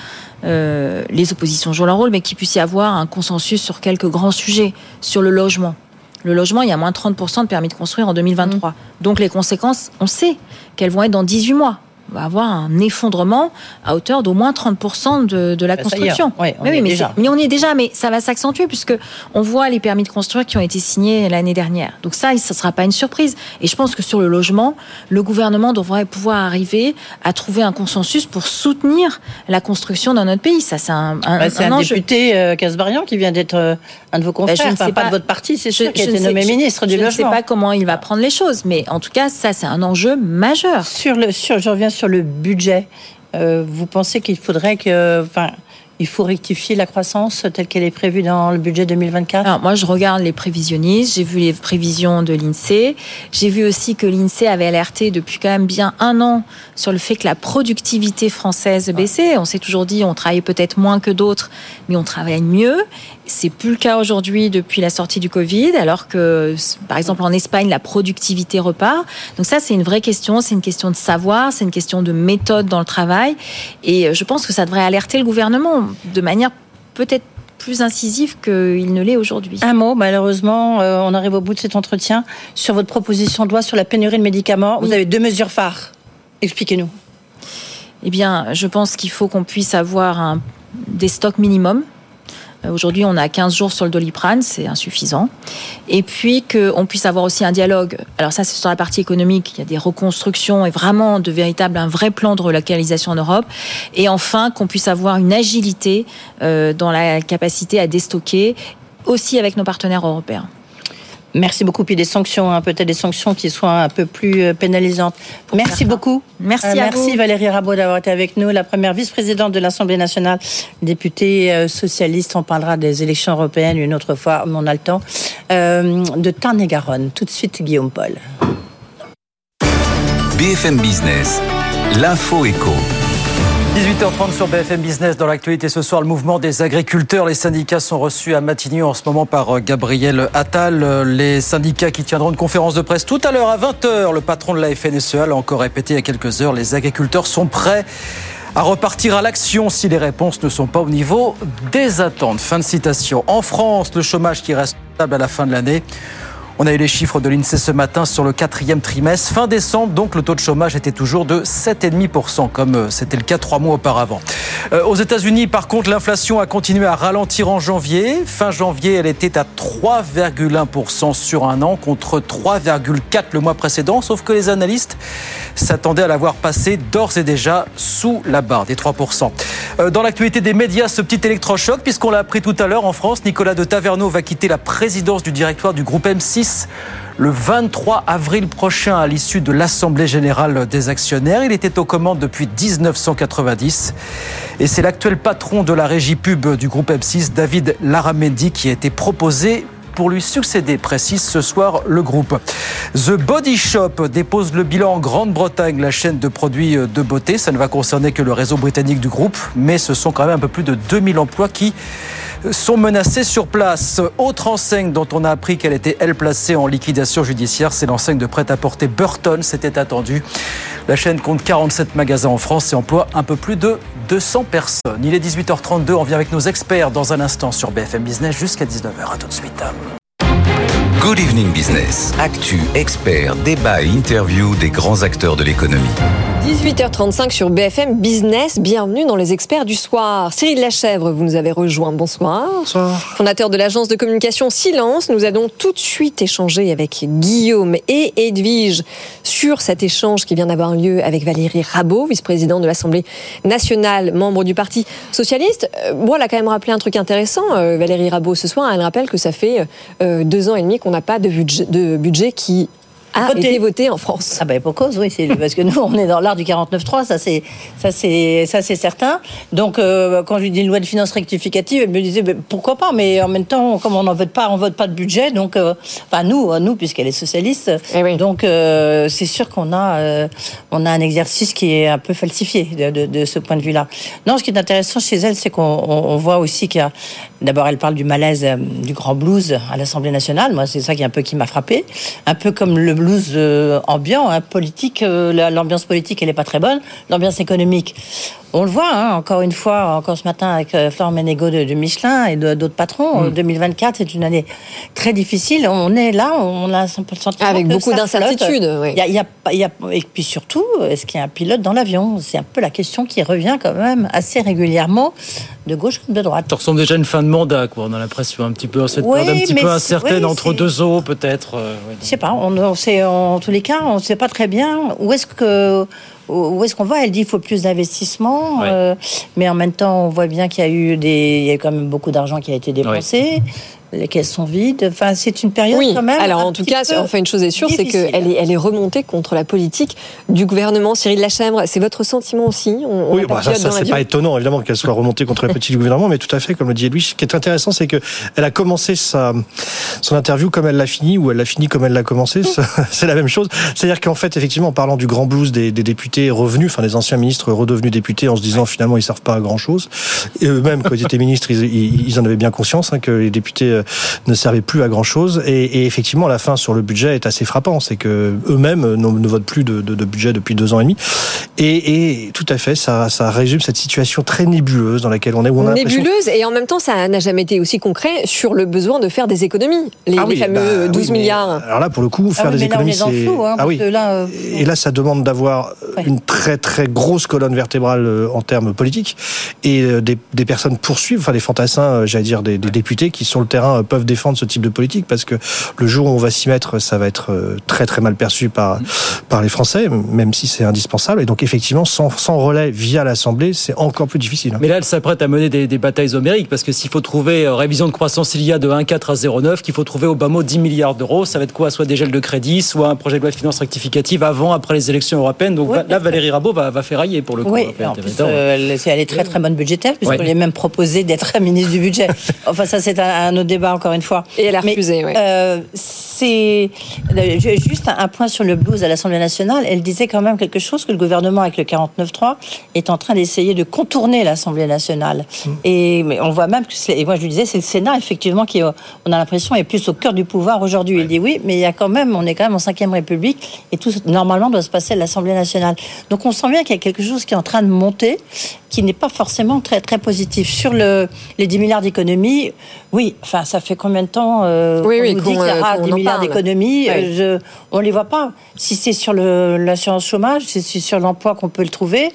euh, les oppositions jouent leur rôle, mais qu'il puisse y avoir un consensus sur quelques grands sujets, sur le logement. Le logement, il y a moins 30% de permis de construire en 2023. Mmh. Donc les conséquences, on sait qu'elles vont être dans 18 mois. On va avoir un effondrement à hauteur d'au moins 30% de, de la Bah, construction. ouais, on mais, oui, mais, déjà. mais on y est déjà, mais ça va s'accentuer puisque on voit les permis de construire qui ont été signés l'année dernière. Donc ça, ça ne sera pas une surprise. Et je pense que sur le logement, le gouvernement devrait pouvoir arriver à trouver un consensus pour soutenir la construction dans notre pays. Ça, c'est un, un, Bah, C'est un, enjeu. député euh, Casbarian qui vient d'être euh, un de vos confrères, Bah, je ne sais pas, pas. de votre parti, c'est sûr, Je- qui a je été ne sais- nommé je- ministre du Je ne logement. sais pas comment il va prendre les choses, mais en tout cas, ça, c'est un enjeu majeur. Sur le, sur, je reviens sur le budget. Euh, vous pensez qu'il faudrait que, enfin, il faut rectifier la croissance telle qu'elle est prévue dans le budget 2024 Alors moi, je regarde les prévisionnistes, j'ai vu les prévisions de l'INSEE, j'ai vu aussi que l'INSEE avait alerté depuis quand même bien un an sur le fait que la productivité française baissait. On s'est toujours dit on travaille peut-être moins que d'autres, mais on travaille mieux. C'est plus le cas aujourd'hui depuis la sortie du Covid, alors que, par exemple, en Espagne, la productivité repart. Donc ça, c'est une vraie question. C'est une question de savoir, c'est une question de méthode dans le travail. Et euh, je pense que ça devrait alerter le gouvernement de manière peut-être plus incisive qu'il ne l'est aujourd'hui. Un mot, malheureusement, euh, on arrive au bout de cet entretien. Sur votre proposition de loi sur la pénurie de médicaments, vous avez deux mesures phares. Expliquez-nous. Eh bien, je pense qu'il faut qu'on puisse avoir un, des stocks minimums, Aujourd'hui, on a 15 jours sur le doliprane, c'est insuffisant. Et puis qu'on puisse avoir aussi un dialogue. Alors ça, c'est sur la partie économique. Il y a des reconstructions et vraiment de véritables, un vrai plan de relocalisation en Europe. Et enfin, qu'on puisse avoir une agilité euh, dans la capacité à déstocker aussi avec nos partenaires européens. Merci beaucoup. Puis des sanctions, hein, peut-être des sanctions qui soient un peu plus euh, pénalisantes. merci beaucoup. Merci Euh, à merci vous. Valérie Rabault d'avoir été avec nous, la première vice-présidente de l'Assemblée nationale, députée euh, socialiste. On parlera des élections européennes une autre fois, mais on a le temps. Euh, de Tarn-et-Garonne. Tout de suite, Guillaume Paul. BFM Business, l'info éco. 18h30 sur BFM Business. Dans l'actualité ce soir, le mouvement des agriculteurs. Les syndicats sont reçus à Matignon en ce moment par euh, Gabriel Attal. Euh, Les syndicats qui tiendront une conférence de presse tout à l'heure à 20h. Le patron de la FNSEA l'a encore répété il y a quelques heures. Les agriculteurs sont prêts à repartir à l'action si les réponses ne sont pas au niveau des attentes. Fin de citation. En France, le chômage qui reste stable à la fin de l'année. On a eu les chiffres de l'INSEE ce matin sur le quatrième trimestre. Fin décembre, donc, le taux de chômage était toujours de 7,5%, comme euh, c'était le cas trois mois auparavant. Euh, aux États-Unis, par contre, l'inflation a continué à ralentir en janvier. Fin janvier, elle était à 3,1% sur un an contre 3,4% le mois précédent, sauf que les analystes s'attendaient à l'avoir passé d'ores et déjà sous la barre des 3%. Euh, Dans l'actualité des médias, ce petit électrochoc, puisqu'on l'a appris tout à l'heure en France, Nicolas de Taverneau va quitter la présidence du directoire du groupe M6 le 23 avril prochain à l'issue de l'Assemblée générale des actionnaires. Il était aux commandes depuis 1990 et c'est l'actuel patron de la régie pub du groupe M6, David Laramendi, qui a été proposé pour lui succéder, précise ce soir le groupe. The Body Shop dépose le bilan en Grande-Bretagne, la chaîne de produits de beauté. Ça ne va concerner que le réseau britannique du groupe, mais ce sont quand même un peu plus de 2000 emplois qui sont menacés sur place. Autre enseigne dont on a appris qu'elle était, elle, placée en liquidation judiciaire, c'est l'enseigne de prêt-à-porter Burton, c'était attendu. La chaîne compte 47 magasins en France et emploie un peu plus de 200 personnes. Il est 18h32, on vient avec nos experts dans un instant sur BFM Business jusqu'à 19h. À tout de suite. Good Evening Business. Actu, experts, débat et interview des grands acteurs de l'économie. 18h35 sur BFM Business. Bienvenue dans les experts du soir. Cyril Lachèvre, vous nous avez rejoint. Bonsoir. Bonsoir. Fondateur de l'agence de communication Silence. Nous allons tout de suite échanger avec Guillaume et Edwige sur cet échange qui vient d'avoir lieu avec Valérie Rabault, vice-présidente de l'Assemblée nationale, membre du Parti socialiste. Euh, Bon, elle a quand même rappelé un truc intéressant, euh, Valérie Rabault, ce soir. Elle rappelle que ça fait euh, deux ans et demi qu'on n'a pas de budget, de budget qui a Voté. été voté en France. Ah ben pour cause, oui, c'est parce que nous on est dans l'art du 49.3, ça c'est ça c'est ça c'est certain. Donc euh, quand je lui dis une loi de finances rectificative, elle me disait ben, pourquoi pas, mais en même temps comme on n'en vote pas, on vote pas de budget, donc euh, enfin nous euh, nous puisqu'elle est socialiste, donc euh, c'est sûr qu'on a euh, on a un exercice qui est un peu falsifié de, de- de ce point de vue-là. Non, ce qui est intéressant chez elle, c'est qu'on on- on voit aussi qu'il y a d'abord elle parle du malaise euh, du grand blues à l'Assemblée nationale. Moi c'est ça qui est un peu qui m'a frappé, un peu comme le blues euh, ambiant, hein, politique. euh, la- L'ambiance politique, elle est pas très bonne. L'ambiance économique, on le voit. hein, encore une fois, encore ce matin avec euh, Florent Ménégo de, de Michelin et de- d'autres patrons. Mm. euh, 2024, c'est une année très difficile. On est là, on a un peu le sentiment Avec que beaucoup ça d'incertitudes, flotte. oui. Y a- il y a pas- il y a- et puis surtout, est-ce qu'il y a un pilote dans l'avion? C'est un peu la question qui revient quand même assez régulièrement, de gauche comme de droite. Ça ressemble déjà à une fin de mandat, quoi. On a l'impression un petit peu, cette Oui, période un petit peu incertaine oui, entre deux eaux, peut-être. euh, ouais. Je sais pas, on, on sait, en tous les cas, on ne sait pas très bien où est-ce que où est-ce qu'on va? Elle dit qu'il faut plus d'investissement, Ouais. euh, mais en même temps, on voit bien qu'il y a eu des, il y a quand même beaucoup d'argent qui a été dépensé. Les caisses sont vides. Enfin, c'est une période Oui, quand même. alors un en tout petit cas, enfin une chose est sûre, c'est qu'elle est, elle est remontée contre la politique du gouvernement. Cyril Lachèvre, c'est votre sentiment aussi? On, Oui, bah, ça, ça c'est pas étonnant évidemment qu'elle soit remontée contre la politique du gouvernement, mais tout à fait, comme le dit Louis, ce qui est intéressant, c'est que elle a commencé sa son interview comme elle l'a fini, ou elle l'a fini comme elle l'a commencé. Ça, C'est la même chose. C'est-à-dire qu'en fait, effectivement, en parlant du grand blues des, des députés revenus, enfin des anciens ministres redevenus députés, en se disant finalement ils servent pas à grand chose. Et eux-mêmes, quand ils étaient ministres, ils, ils- ils en avaient bien conscience hein, que les députés euh, ne servait plus à grand chose. Et, et, effectivement, la fin sur le budget est assez frappant. C'est que eux-mêmes ne, votent plus de, de, de, budget depuis deux ans et demi. Et, et tout à fait, ça, ça, résume cette situation très nébuleuse dans laquelle on est. Où on a nébuleuse et en même temps, ça n'a jamais été aussi concret sur le besoin de faire des économies. Les, ah les fameux bah, 12 milliards. Alors là, pour le coup, faire ah des économies, c'est. Hein, ah oui. Là, euh, et là, ça demande d'avoir ouais. une très très grosse colonne vertébrale euh, en termes politiques et euh, des, des personnes poursuivent, enfin des fantassins, j'allais dire des, des, députés qui sur le terrain peuvent défendre ce type de politique parce que le jour où on va s'y mettre, ça va être très très mal perçu par par les Français, même si c'est indispensable. Et donc effectivement, sans, sans relais via l'Assemblée, c'est encore plus difficile. Mais là, elle s'apprête à mener des, des batailles homériques parce que s'il faut trouver révision de croissance il y a de 1,4 à 0,9, qu'il faut trouver au bas mot 10 milliards d'euros, ça va être quoi? Soit des gels de crédit, soit un projet de loi de finances rectificative avant, après les élections européennes. Donc oui, là, Valérie Rabault va, va faire railler pour le coup. Oui, en plus, euh, elle est très très bonne budgétaire, puisqu'on lui a même proposé d'être ministre du budget. enfin, ça, c'est un, un, autre débat, encore une fois. Et elle a refusé, oui. Euh, c'est juste un point sur le blues à l'Assemblée nationale. Elle disait quand même quelque chose que le gouvernement, avec le 49.3, est en train d'essayer de contourner l'Assemblée nationale. Mmh. Et mais on voit même que, et moi je lui disais, c'est le Sénat, effectivement, qui, on a l'impression, est plus au cœur du pouvoir aujourd'hui. Ouais. Il dit oui, mais il y a quand même, on est quand même en 5 République et tout normalement doit se passer à l'Assemblée nationale. Donc on sent bien qu'il y a quelque chose qui est en train de monter, qui n'est pas forcément très très positif. Sur le, les 10 milliards d'économies, oui, enfin ça fait combien de temps euh, oui, oui, on nous dit qu'il y aura 10 milliards d'économies oui. euh, On ne les voit pas. Si c'est sur l'assurance chômage, si c'est sur l'emploi qu'on peut le trouver,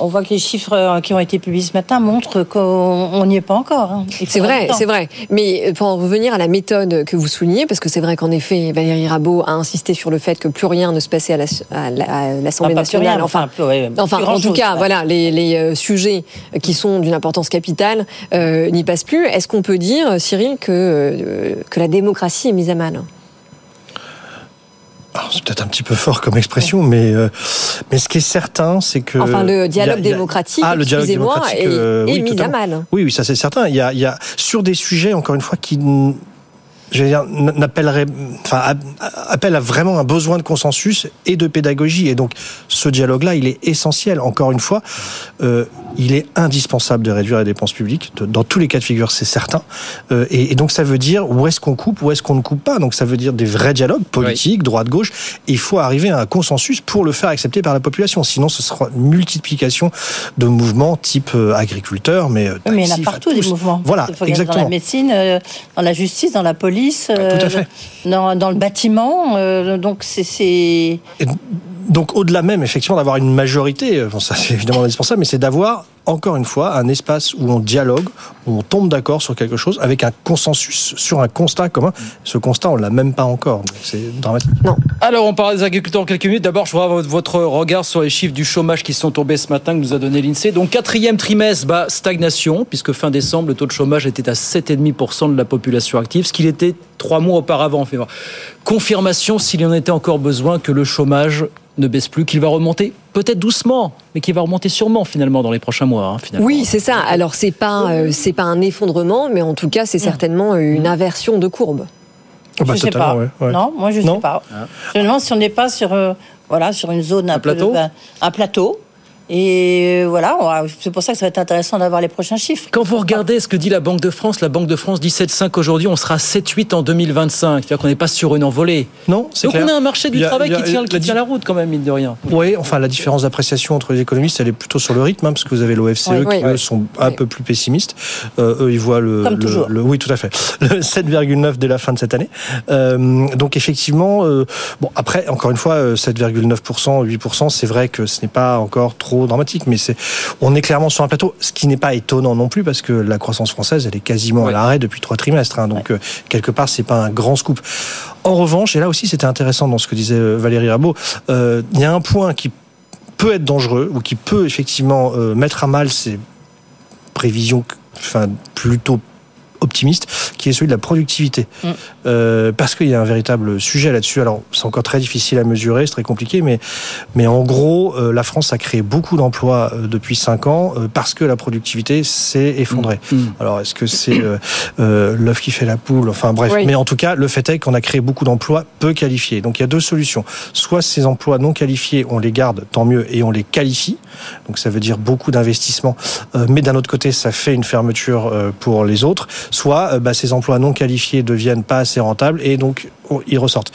on voit que les chiffres euh, qui ont été publiés ce matin montrent qu'on n'y est pas encore. Hein. C'est vrai, c'est vrai. Mais pour en revenir à la méthode que vous soulignez, parce que c'est vrai qu'en effet, Valérie Rabault a insisté sur le fait que plus rien ne se passait à l'Assemblée la, nationale. Rien, enfin, plus, ouais, enfin en tout cas, ouais. voilà, les, les, euh, sujets qui sont d'une importance capitale euh, n'y passent plus. Est-ce qu'on peut dire, Cyril, que, euh, que la démocratie est mise à mal? C'est peut-être un petit peu fort comme expression, mais, euh, mais ce qui est certain, c'est que. Enfin, le dialogue a, démocratique, ah, le dialogue démocratique, est, euh, est oui, mis à mal. Oui, oui, ça c'est certain. Il y, a, il y a sur des sujets, encore une fois, qui je veux dire, n'appellerait, enfin, appelle à vraiment un besoin de consensus et de pédagogie. Et donc, ce dialogue-là, il est essentiel. Encore une fois, euh, il est indispensable de réduire les dépenses publiques. Dans tous les cas de figure, c'est certain. Euh, et, et, donc, ça veut dire où est-ce qu'on coupe, où est-ce qu'on ne coupe pas. Donc, ça veut dire des vrais dialogues politiques, droite-gauche. Il faut arriver à un consensus pour le faire accepter par la population. Sinon, ce sera une multiplication de mouvements type euh, agriculteur, mais oui, mais il y en a partout des mouvements. Voilà, exactement. Dans la médecine, euh, dans la justice, dans la police police, euh, Tout à fait. dans, dans, le bâtiment. Euh, donc c'est. Donc au-delà même, effectivement, d'avoir une majorité, bon, ça c'est évidemment indispensable, mais c'est d'avoir encore une fois, un espace où on dialogue, où on tombe d'accord sur quelque chose, avec un consensus sur un constat commun. Ce constat, on l'a même pas encore. C'est dramatique. Non. Alors, on parle des agriculteurs en quelques minutes. D'abord, je voudrais votre regard sur les chiffres du chômage qui sont tombés ce matin, que nous a donné l'INSEE. Donc, quatrième trimestre, bah, stagnation, puisque fin décembre, le taux de chômage était à 7,5% de la population active, ce qu'il était trois mois auparavant en février. Confirmation, s'il y en était encore besoin, que le chômage ne baisse plus, qu'il va remonter peut-être doucement, mais qu'il va remonter sûrement finalement dans les prochains mois. Hein, finalement. Oui, c'est ça. Alors c'est pas euh, c'est pas un effondrement, mais en tout cas c'est certainement une inversion de courbe. Oh bah, je sais pas. Ouais, ouais. Non, moi je non sais pas. Ah. Je me demande si on n'est pas sur euh, voilà sur une zone un, un plateau. Peu, un plateau et voilà, c'est pour ça que ça va être intéressant d'avoir les prochains chiffres. Quand vous regardez ce que dit la Banque de France, la Banque de France dit 7,5 aujourd'hui, on sera 7,8 en 2025. C'est-à-dire qu'on n'est pas sur une envolée. Non, c'est Donc clair. on a un marché du a, travail a, qui, tient, qui tient, la route quand même, mine de rien. Oui, enfin la différence d'appréciation entre les économistes, elle est plutôt sur le rythme, hein, parce que vous avez l'OFCE oui, qui, oui, eux, oui. sont un peu plus pessimistes. Euh, eux, ils voient le, Comme le, Oui, tout à fait. Le 7,9 dès la fin de cette année. Euh, donc effectivement, euh, bon, après, encore une fois, 7,9%, 8%, c'est vrai que ce n'est pas encore trop dramatique, mais c'est on est clairement sur un plateau, ce qui n'est pas étonnant non plus parce que la croissance française, elle est quasiment ouais. à l'arrêt depuis trois trimestres. Hein, donc ouais. euh, quelque part, c'est pas un grand scoop. En revanche, et là aussi, c'était intéressant dans ce que disait euh, Valérie Rabault, euh, il y a un point qui peut être dangereux ou qui peut effectivement euh, mettre à mal ces prévisions, enfin plutôt optimiste, qui est celui de la productivité. Mm. Euh, parce qu'il y a un véritable sujet là-dessus. Alors, c'est encore très difficile à mesurer, c'est très compliqué, mais, mais en gros, euh, la France a créé beaucoup d'emplois euh, depuis 5 ans euh, parce que la productivité s'est effondrée. Mm. Mm. Alors, est-ce que c'est euh, l'œuf qui fait la poule? Enfin, bref. Oui. Mais en tout cas, le fait est qu'on a créé beaucoup d'emplois peu qualifiés. Donc, il y a deux solutions. Soit ces emplois non qualifiés, on les garde, tant mieux, et on les qualifie. Donc, ça veut dire beaucoup d'investissements. mais d'un autre côté, ça fait une fermeture pour les autres soit bah, ces ces emplois non qualifiés deviennent pas assez rentables et donc oh, ils ressortent.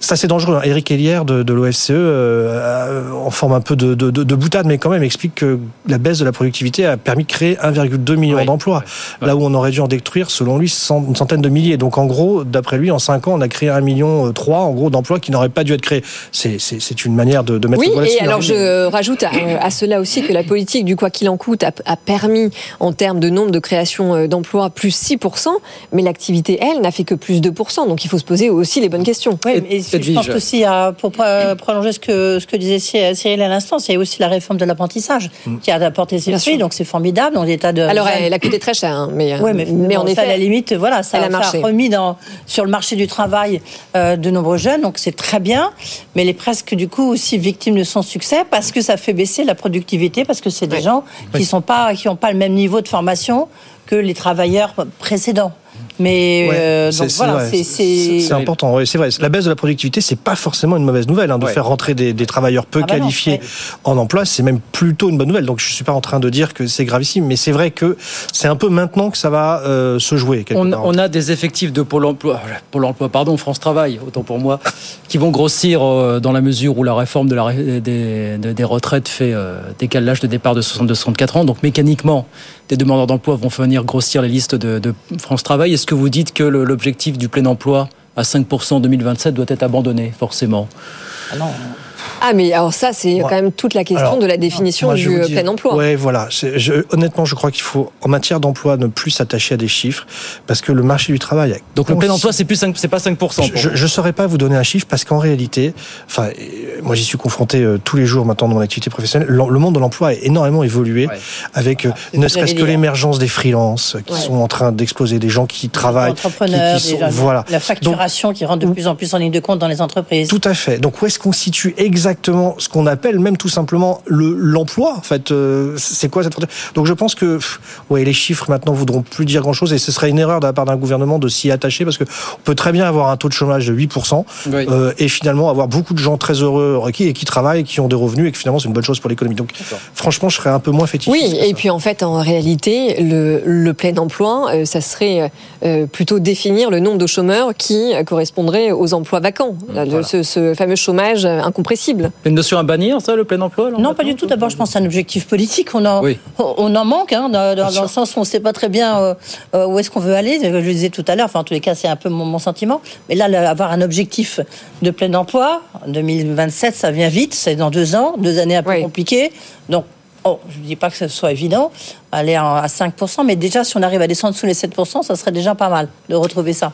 Ça c'est dangereux. Hein. Éric Elière de, de l'OFCE, euh, en forme un peu de, de, de, boutade, mais quand même explique que la baisse de la productivité a permis de créer 1,2 million d'emplois, là où on aurait dû en détruire, selon lui, une centaine de milliers. Donc en gros, d'après lui, en 5 ans, on a créé 1 million 3 en gros d'emplois qui n'auraient pas dû être créés. C'est une manière de, de mettre oui, le et alors je rajoute à, à, cela aussi que la politique du quoi qu'il en coûte a, a, permis, en termes de nombre de création euh, d'emplois, plus 6%, mais l'activité, elle, n'a fait que plus 2%. Donc il faut se poser aussi les bonnes questions. Oui, mais je pense aussi, pour prolonger ce que, ce que disait Cyril à l'instant, c'est aussi la réforme de l'apprentissage mm. qui a apporté ses fruits, donc c'est formidable. Dans l'état de Alors, elle a coûté très cher, hein, mais, oui, mais, mais en effet, à la limite, voilà, ça, a, remis dans, sur le marché du travail euh, de nombreux jeunes, donc c'est très bien, mais elle est presque du coup aussi victime de son succès parce que ça fait baisser la productivité, parce que c'est des gens qui sont pas, qui n'ont pas le même niveau de formation que les travailleurs précédents. Mais euh, donc voilà, c'est important. c'est vrai. La baisse de la productivité, c'est pas forcément une mauvaise nouvelle. Hein, de faire rentrer des, des travailleurs peu ah bah qualifiés en emploi, c'est même plutôt une bonne nouvelle. Donc je suis pas en train de dire que c'est gravissime, mais c'est vrai que c'est un peu maintenant que ça va euh, se jouer. On, on, a des effectifs de Pôle Emploi, Pôle Emploi, pardon, France Travail, autant pour moi, qui vont grossir euh, dans la mesure où la réforme de la, des, des, retraites fait décaler l'âge de départ de 62-64 ans. Donc mécaniquement, des demandeurs d'emploi vont venir grossir les listes de, France Travail. Est-ce que vous dites que l'objectif du plein emploi à 5% en 2027 doit être abandonné, forcément? Ah. Ah, mais alors ça, c'est quand même toute la question de la définition du euh, plein emploi. Oui, voilà. Je, honnêtement, je crois qu'il faut, en matière d'emploi, ne plus s'attacher à des chiffres, parce que le marché du travail. Donc le plein emploi, c'est plus c'est pas 5%. Je ne saurais pas vous donner un chiffre, parce qu'en réalité, enfin, moi j'y suis confronté euh, tous les jours maintenant dans mon activité professionnelle. Le, monde de l'emploi a énormément évolué, avec euh, ne serait-ce que l'émergence des freelances qui sont en train d'exploser, des gens qui travaillent, entrepreneurs, qui, voilà. la facturation qui rentre de plus en plus en ligne de compte dans les entreprises. Tout à fait. Donc où est-ce qu'on situe exactement ce qu'on appelle même tout simplement le l'emploi. En fait, euh, c'est quoi cette Donc je pense que ouais, les chiffres maintenant voudront plus dire grand-chose et ce serait une erreur de la part d'un gouvernement de s'y attacher parce que on peut très bien avoir un taux de chômage de 8% euh, et finalement avoir beaucoup de gens très heureux qui et qui travaillent, qui ont des revenus et que finalement c'est une bonne chose pour l'économie. Donc franchement, je serais un peu moins fétichiste. Oui, et puis en fait, en réalité, le, le plein emploi, euh, ça serait plutôt définir le nombre de chômeurs qui correspondrait aux emplois vacants, ce, ce fameux chômage incompressible. Une notion à bannir, ça, le plein emploi Non, pas du tout. D'abord, je pense que c'est un objectif politique. On en, on en manque, hein, dans, le sens où on ne sait pas très bien euh, euh, où est-ce qu'on veut aller. Je le disais tout à l'heure, enfin, en tous les cas, c'est un peu mon, sentiment. Mais là, avoir un objectif de plein emploi, en 2027, ça vient vite, c'est dans deux ans, deux années un peu compliquées. Donc, Oh, je ne dis pas que ce soit évident, aller à 5%, mais déjà, si on arrive à descendre sous les 7%, ça serait déjà pas mal de retrouver ça.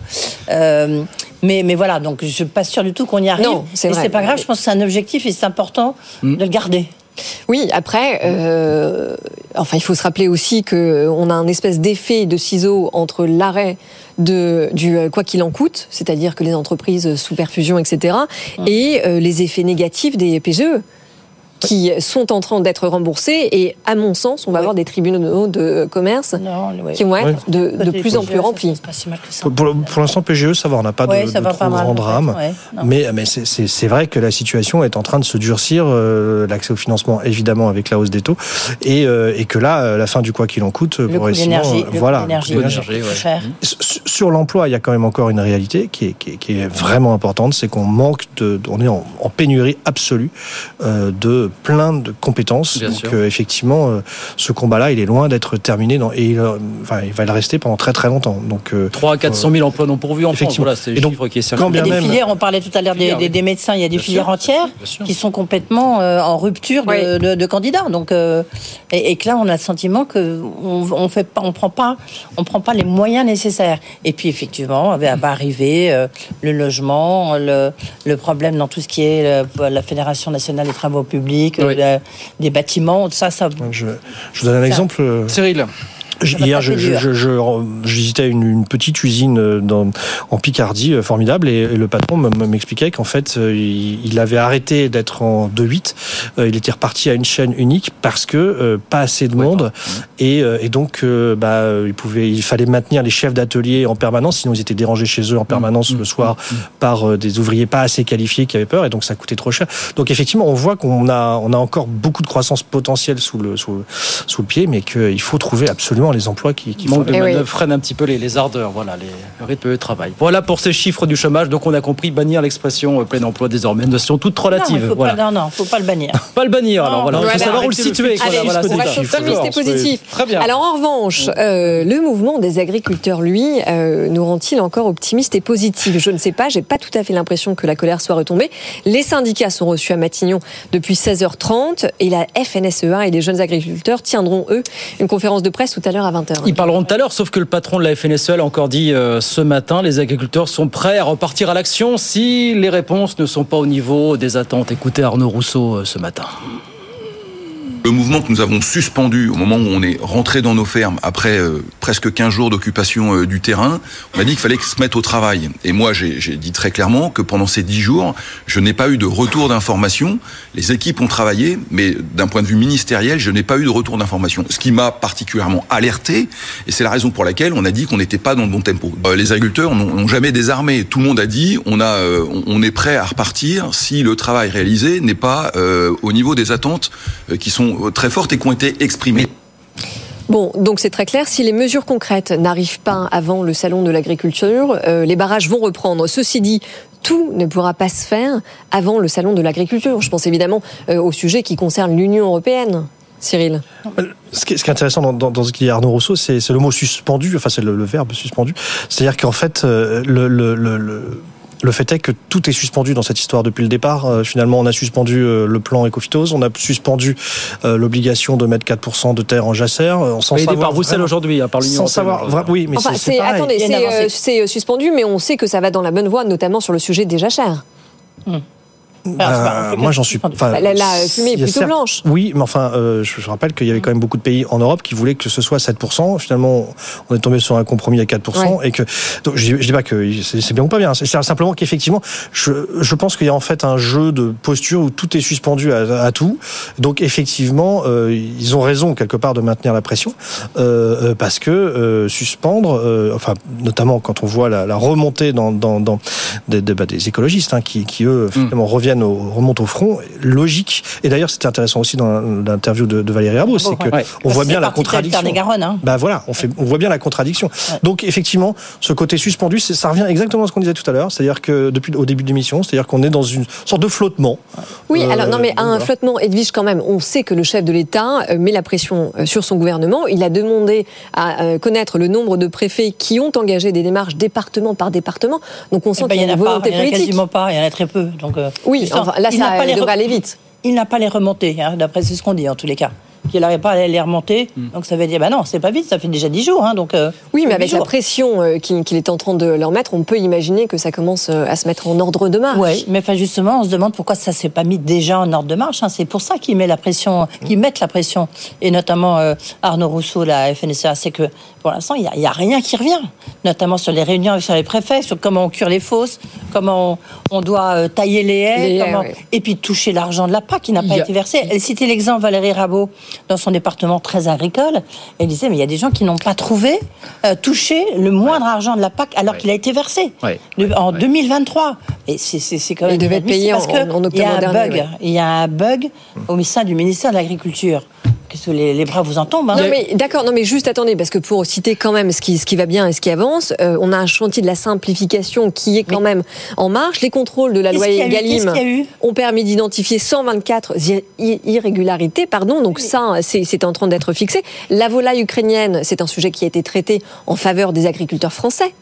Euh, mais, mais voilà, donc je ne suis pas sûre du tout qu'on y arrive. Non, c'est c'est pas grave, je pense que c'est un objectif et c'est important mm. de le garder. Oui, après, euh, enfin, il faut se rappeler aussi qu'on a un espèce d'effet de ciseau entre l'arrêt de, du euh, quoi qu'il en coûte, c'est-à-dire que les entreprises sous perfusion, etc., et mm. les effets négatifs des PGE qui sont en train d'être remboursés. Et à mon sens, on va avoir des tribunaux de commerce qui vont être de, plus en plus remplis. Pour, l'instant, PGE, ça va, on n'a pas de, de trop grand drame. mais mais c'est vrai que la situation est en train de se durcir. Euh, l'accès au financement, évidemment, avec la hausse des taux. Et, euh, et que là, la fin du quoi qu'il en coûte, le coût d'énergie, voilà. Sur l'emploi, il y a quand même encore une réalité qui est, qui est, vraiment importante, c'est qu'on manque de, on est en, pénurie absolue euh, de plein de compétences. donc euh, effectivement, euh, ce combat-là, il est loin d'être terminé dans, et il, enfin, il va le rester pendant très très longtemps. Donc 3 à 400 000 emplois non pourvus en France. Voilà, c'est le chiffre qui est Il y a des filières, on parlait tout à l'heure des, des, médecins, il y a des filières entières qui sont complètement en rupture de, de, candidats. Donc et, que là, on a le sentiment que on, on fait pas, on prend pas, on prend pas les moyens nécessaires. Et puis effectivement, va, va arriver le logement, le, le, problème dans tout ce qui est la Fédération nationale des travaux publics des bâtiments, ça, ça. Je, je vous donne un exemple. Cyril. Hier, je, je, visitais une, une, petite usine euh, dans, en Picardie, euh, formidable, et, le patron m'expliquait qu'en fait, euh, il, avait arrêté d'être en 2-8, il était reparti à une chaîne unique parce que pas assez de monde, et, et donc bah, il, pouvait, il fallait maintenir les chefs d'atelier en permanence, sinon ils étaient dérangés chez eux en permanence mmh, le soir mmh, mmh. par des ouvriers pas assez qualifiés qui avaient peur, et donc ça coûtait trop cher. Donc effectivement, on voit qu'on a, on a encore beaucoup de croissance potentielle sous le, sous, sous le pied, mais qu'il faut trouver absolument effectivement les emplois qui, qui manque de Eh oui. manœuvre freine un petit peu les, les ardeurs, voilà, les, le rythme de travail. Voilà pour ces chiffres du chômage. Donc on a compris bannir l'expression euh, plein emploi désormais, une notion toute Non, relative. il faut voilà. pas, non, non, faut pas le bannir. Pas le bannir alors. Voilà, il faut savoir où le situer. Allez, voilà, on reste optimiste positif. Très bien. Alors en revanche, euh, le mouvement des agriculteurs, lui, euh, nous rend-il encore optimistes et positifs Je ne sais pas, j'ai pas tout à fait l'impression que la colère soit retombée. Les syndicats sont reçus à Matignon depuis 16h30 et la FNSEA et les jeunes agriculteurs tiendront, eux, une conférence de presse tout à l'heure à 20h. Ils parleront tout à l'heure, sauf que le patron de la FNSEA a encore dit euh, ce matin, les agriculteurs sont prêts à repartir à l'action si les réponses ne sont pas au niveau des attentes. Écoutez Arnaud Rousseau euh, ce matin. Le mouvement que nous avons suspendu au moment où on est rentré dans nos fermes, après euh, presque 15 jours d'occupation euh, du terrain, on a dit qu'il fallait se mettre au travail. Et moi, j'ai dit très clairement que pendant ces 10 jours, je n'ai pas eu de retour d'information. Les équipes ont travaillé, mais d'un point de vue ministériel, je n'ai pas eu de retour d'information. Ce qui m'a particulièrement alerté, et c'est la raison pour laquelle on a dit qu'on n'était pas dans le bon tempo. Euh, les agriculteurs n'ont jamais désarmé. Tout le monde a dit on, a, on- est prêt à repartir si le travail réalisé n'est pas au niveau des attentes qui sont euh, très fortes et qui ont été exprimées. Bon, donc c'est très clair. Si les mesures concrètes n'arrivent pas avant le salon de l'agriculture, euh, les barrages vont reprendre. Ceci dit, tout ne pourra pas se faire avant le salon de l'agriculture. Je pense évidemment euh, au sujet qui concerne l'Union européenne. Cyril. Ce qui est, intéressant dans, dans, dans ce qu'il dit Arnaud Rousseau, c'est le mot suspendu, enfin c'est le, le verbe suspendu. C'est-à-dire qu'en fait, euh, le, le, le, le- fait est que tout est suspendu dans cette histoire depuis le départ. Euh, finalement, on a suspendu euh, le plan Ecophytose, on a suspendu euh, l'obligation de mettre 4% de terre en jachère. euh, sans Aidé savoir par Bruxelles aujourd'hui, hein, par l'Union Sans européenne. savoir, oui, mais Enfin, c'est- attendez, c'est suspendu, mais on sait que ça va dans la bonne voie, notamment sur le sujet des jachères. Euh, moi, j'en suis. enfin, La- la fumée est plutôt certes- blanche. Oui, mais enfin, euh, je, je rappelle qu'il y avait quand même beaucoup de pays en Europe qui voulaient que ce soit 7%. Finalement, on est tombé sur un compromis à 4%. Et que, donc, je, dis- je dis pas que c'est bien ou pas bien. C'est simplement qu'effectivement, je, je pense qu'il y a en fait un jeu de posture où tout est suspendu à, à tout. Donc, effectivement, euh, ils ont raison quelque part de maintenir la pression parce que euh, suspendre, euh, enfin, notamment quand on voit la, la remontée dans, dans, dans des, des- bah, des écologistes hein, qui, qui eux finalement reviennent au, remontent au front, logique. Et d'ailleurs, c'était intéressant aussi dans l'interview de, de Valérie Rabault, c'est que Ouais. on voit bien la contradiction. Tarn-et-Garonne, hein. Bah voilà, on fait, on voit bien la contradiction. Donc effectivement, ce côté suspendu, ça revient exactement à ce qu'on disait tout à l'heure, c'est-à-dire que depuis au début de l'émission, c'est-à-dire qu'on est dans une sorte de flottement. Oui, Euh, alors non, mais un voilà. flottement, Edwige, quand même, on sait que le chef de l'État euh, met la pression euh, sur son gouvernement. Il a demandé à connaître le nombre de préfets qui ont engagé des démarches département par département. Donc on sent Eh ben, qu'il y a une n'y en a pas, volonté il y en a politique. quasiment pas, il y en a très peu. Donc, euh, Oui, justement, enfin, là, il ça n'a pas les devrait aller vite. Il n'a pas les remontées, hein, d'après c'est ce qu'on dit en tous les cas. Qu'il n'arrive pas à les remonter. Hmm. Donc ça veut dire, bah non, c'est pas vite, ça fait déjà 10 jours. Hein, donc, euh, Oui, mais avec la pression euh, qu'il est en train de leur mettre, on peut imaginer que ça commence euh, à se mettre en ordre de marche. Oui, mais enfin justement, on se demande pourquoi ça s'est pas mis déjà en ordre de marche. hein. C'est pour ça qu'ils met la pression, qu'ils mettent la pression, et notamment euh, Arnaud Rousseau, la FNSEA, c'est que pour l'instant, il n'y a, il y a rien qui revient, notamment sur les réunions avec les préfets, sur comment on cure les fosses, comment on, on doit euh, tailler les haies, Les haies, comment- oui. et puis toucher l'argent de la PAC qui n'a pas a- été versé. Elle citait l'exemple Valérie Rabault dans son département très agricole. Elle disait, mais il y a des gens qui n'ont pas trouvé euh, touché le moindre argent de la PAC alors qu'il a été versé Ouais. de- en 2023. Et c'est- c'est c'est quand même Il devait être payé inadmissible parce en- que en il y a octobre un dernier, bug. ouais. Il y a un bug au sein du ministère de l'Agriculture. Que les, les bras vous en tombent hein Non mais d'accord, non mais juste attendez parce que pour citer quand même ce qui ce qui va bien et ce qui avance, euh, on a un chantier de la simplification qui est quand même en marche. Les contrôles de la loi Egalim ont permis d'identifier 124 ir- ir- irrégularités, pardon. Donc ça, c'est c'est en train d'être fixé. La volaille ukrainienne, c'est un sujet qui a été traité en faveur des agriculteurs français.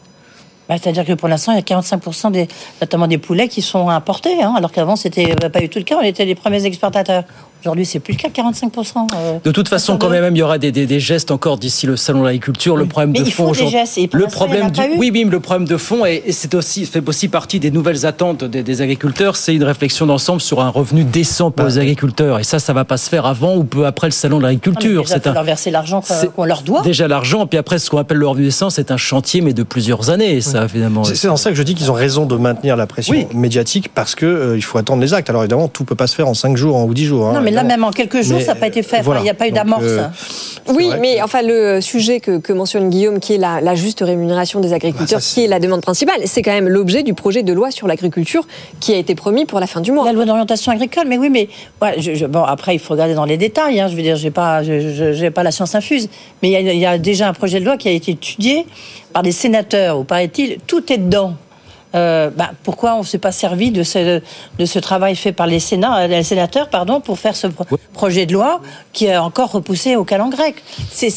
Bah, C'est-à-dire que pour l'instant, il y a 45% des, notamment des poulets qui sont importés, hein, alors qu'avant, c'était pas du tout le cas. On était les premiers exportateurs. Aujourd'hui, c'est plus le cas, 45%. euh, De toute façon, quand même, il y aura des, des- des gestes encore d'ici le salon de l'agriculture. Le problème Mais de fond aujourd'hui- le problème du, oui, oui, mais le problème de fond et, c'est aussi fait aussi partie des nouvelles attentes des, des agriculteurs. C'est une réflexion d'ensemble sur un revenu décent pour les agriculteurs. Et ça, ça va pas se faire avant ou peu après le salon de l'agriculture. déjà, C'est un leur verser l'argent qu'on leur doit. déjà l'argent, puis après ce qu'on appelle le revenu décent, c'est un chantier mais de plusieurs années. Ça, finalement. C'est c'est dans ça que je dis qu'ils ont raison de maintenir la pression Oui. médiatique parce que euh, il faut attendre les actes. Alors évidemment, tout peut pas se faire en 5 jours hein, ou 10 jours. hein. Non, mais là, même en quelques jours, Mais, ça n'a pas été fait. Voilà. Il n'y a pas eu d'amorce. euh, Oui, mais enfin le sujet que, que mentionne Guillaume, qui est la, la juste rémunération des agriculteurs, qui est la demande principale, c'est quand même l'objet du projet de loi sur l'agriculture qui a été promis pour la fin du mois. La loi d'orientation agricole, mais oui, mais ouais, je- je- bon, après, il faut regarder dans les détails. hein, je veux dire, j'ai pas, j'ai pas la science infuse, mais il y, a, il y a déjà un projet de loi qui a été étudié par des sénateurs, ou paraît-il, tout est dedans. Euh, bah, pourquoi on ne s'est pas servi de ce, de ce travail fait par les, sénats, euh, les sénateurs pardon, pour faire ce pro- projet de loi qui est encore repoussé au calendrier grec C'est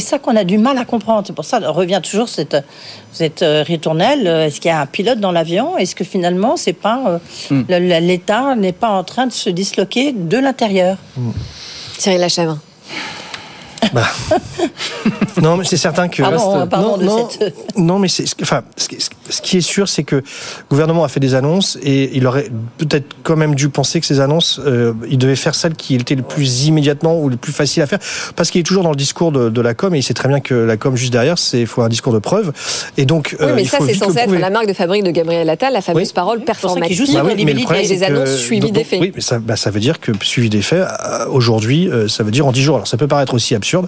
ça qu'on a du mal à comprendre. C'est pour ça qu'on revient toujours cette, cette euh, ritournelle. Est-ce qu'il y a un pilote dans l'avion? Est-ce que finalement, c'est pas euh, Hmm. l'État n'est pas en train de se disloquer de l'intérieur? Cyril Lachèvre. Non, mais c'est certain que. Pardon, pardon non, de non, cette- non, mais c'est, enfin, ce qui- est sûr, c'est que le gouvernement a fait des annonces et il aurait peut-être quand même dû penser que ces annonces, euh, il devait faire celles qui étaient le plus immédiatement ou le plus facile à faire, parce qu'il est toujours dans le discours de, de la com et il sait très bien que la com juste derrière, c'est faut un discours de preuve. Et donc, Oui, euh, mais il ça, c'est censé être prouver. la marque de fabrique de Gabriel Attal, la fameuse parole performative Bah oui, mais le avec des que- annonces suivies des faits. Oui, mais ça, bah, ça veut dire que suivi des faits, euh, aujourd'hui, euh, ça veut dire en 10 jours. Alors ça peut paraître aussi absurde,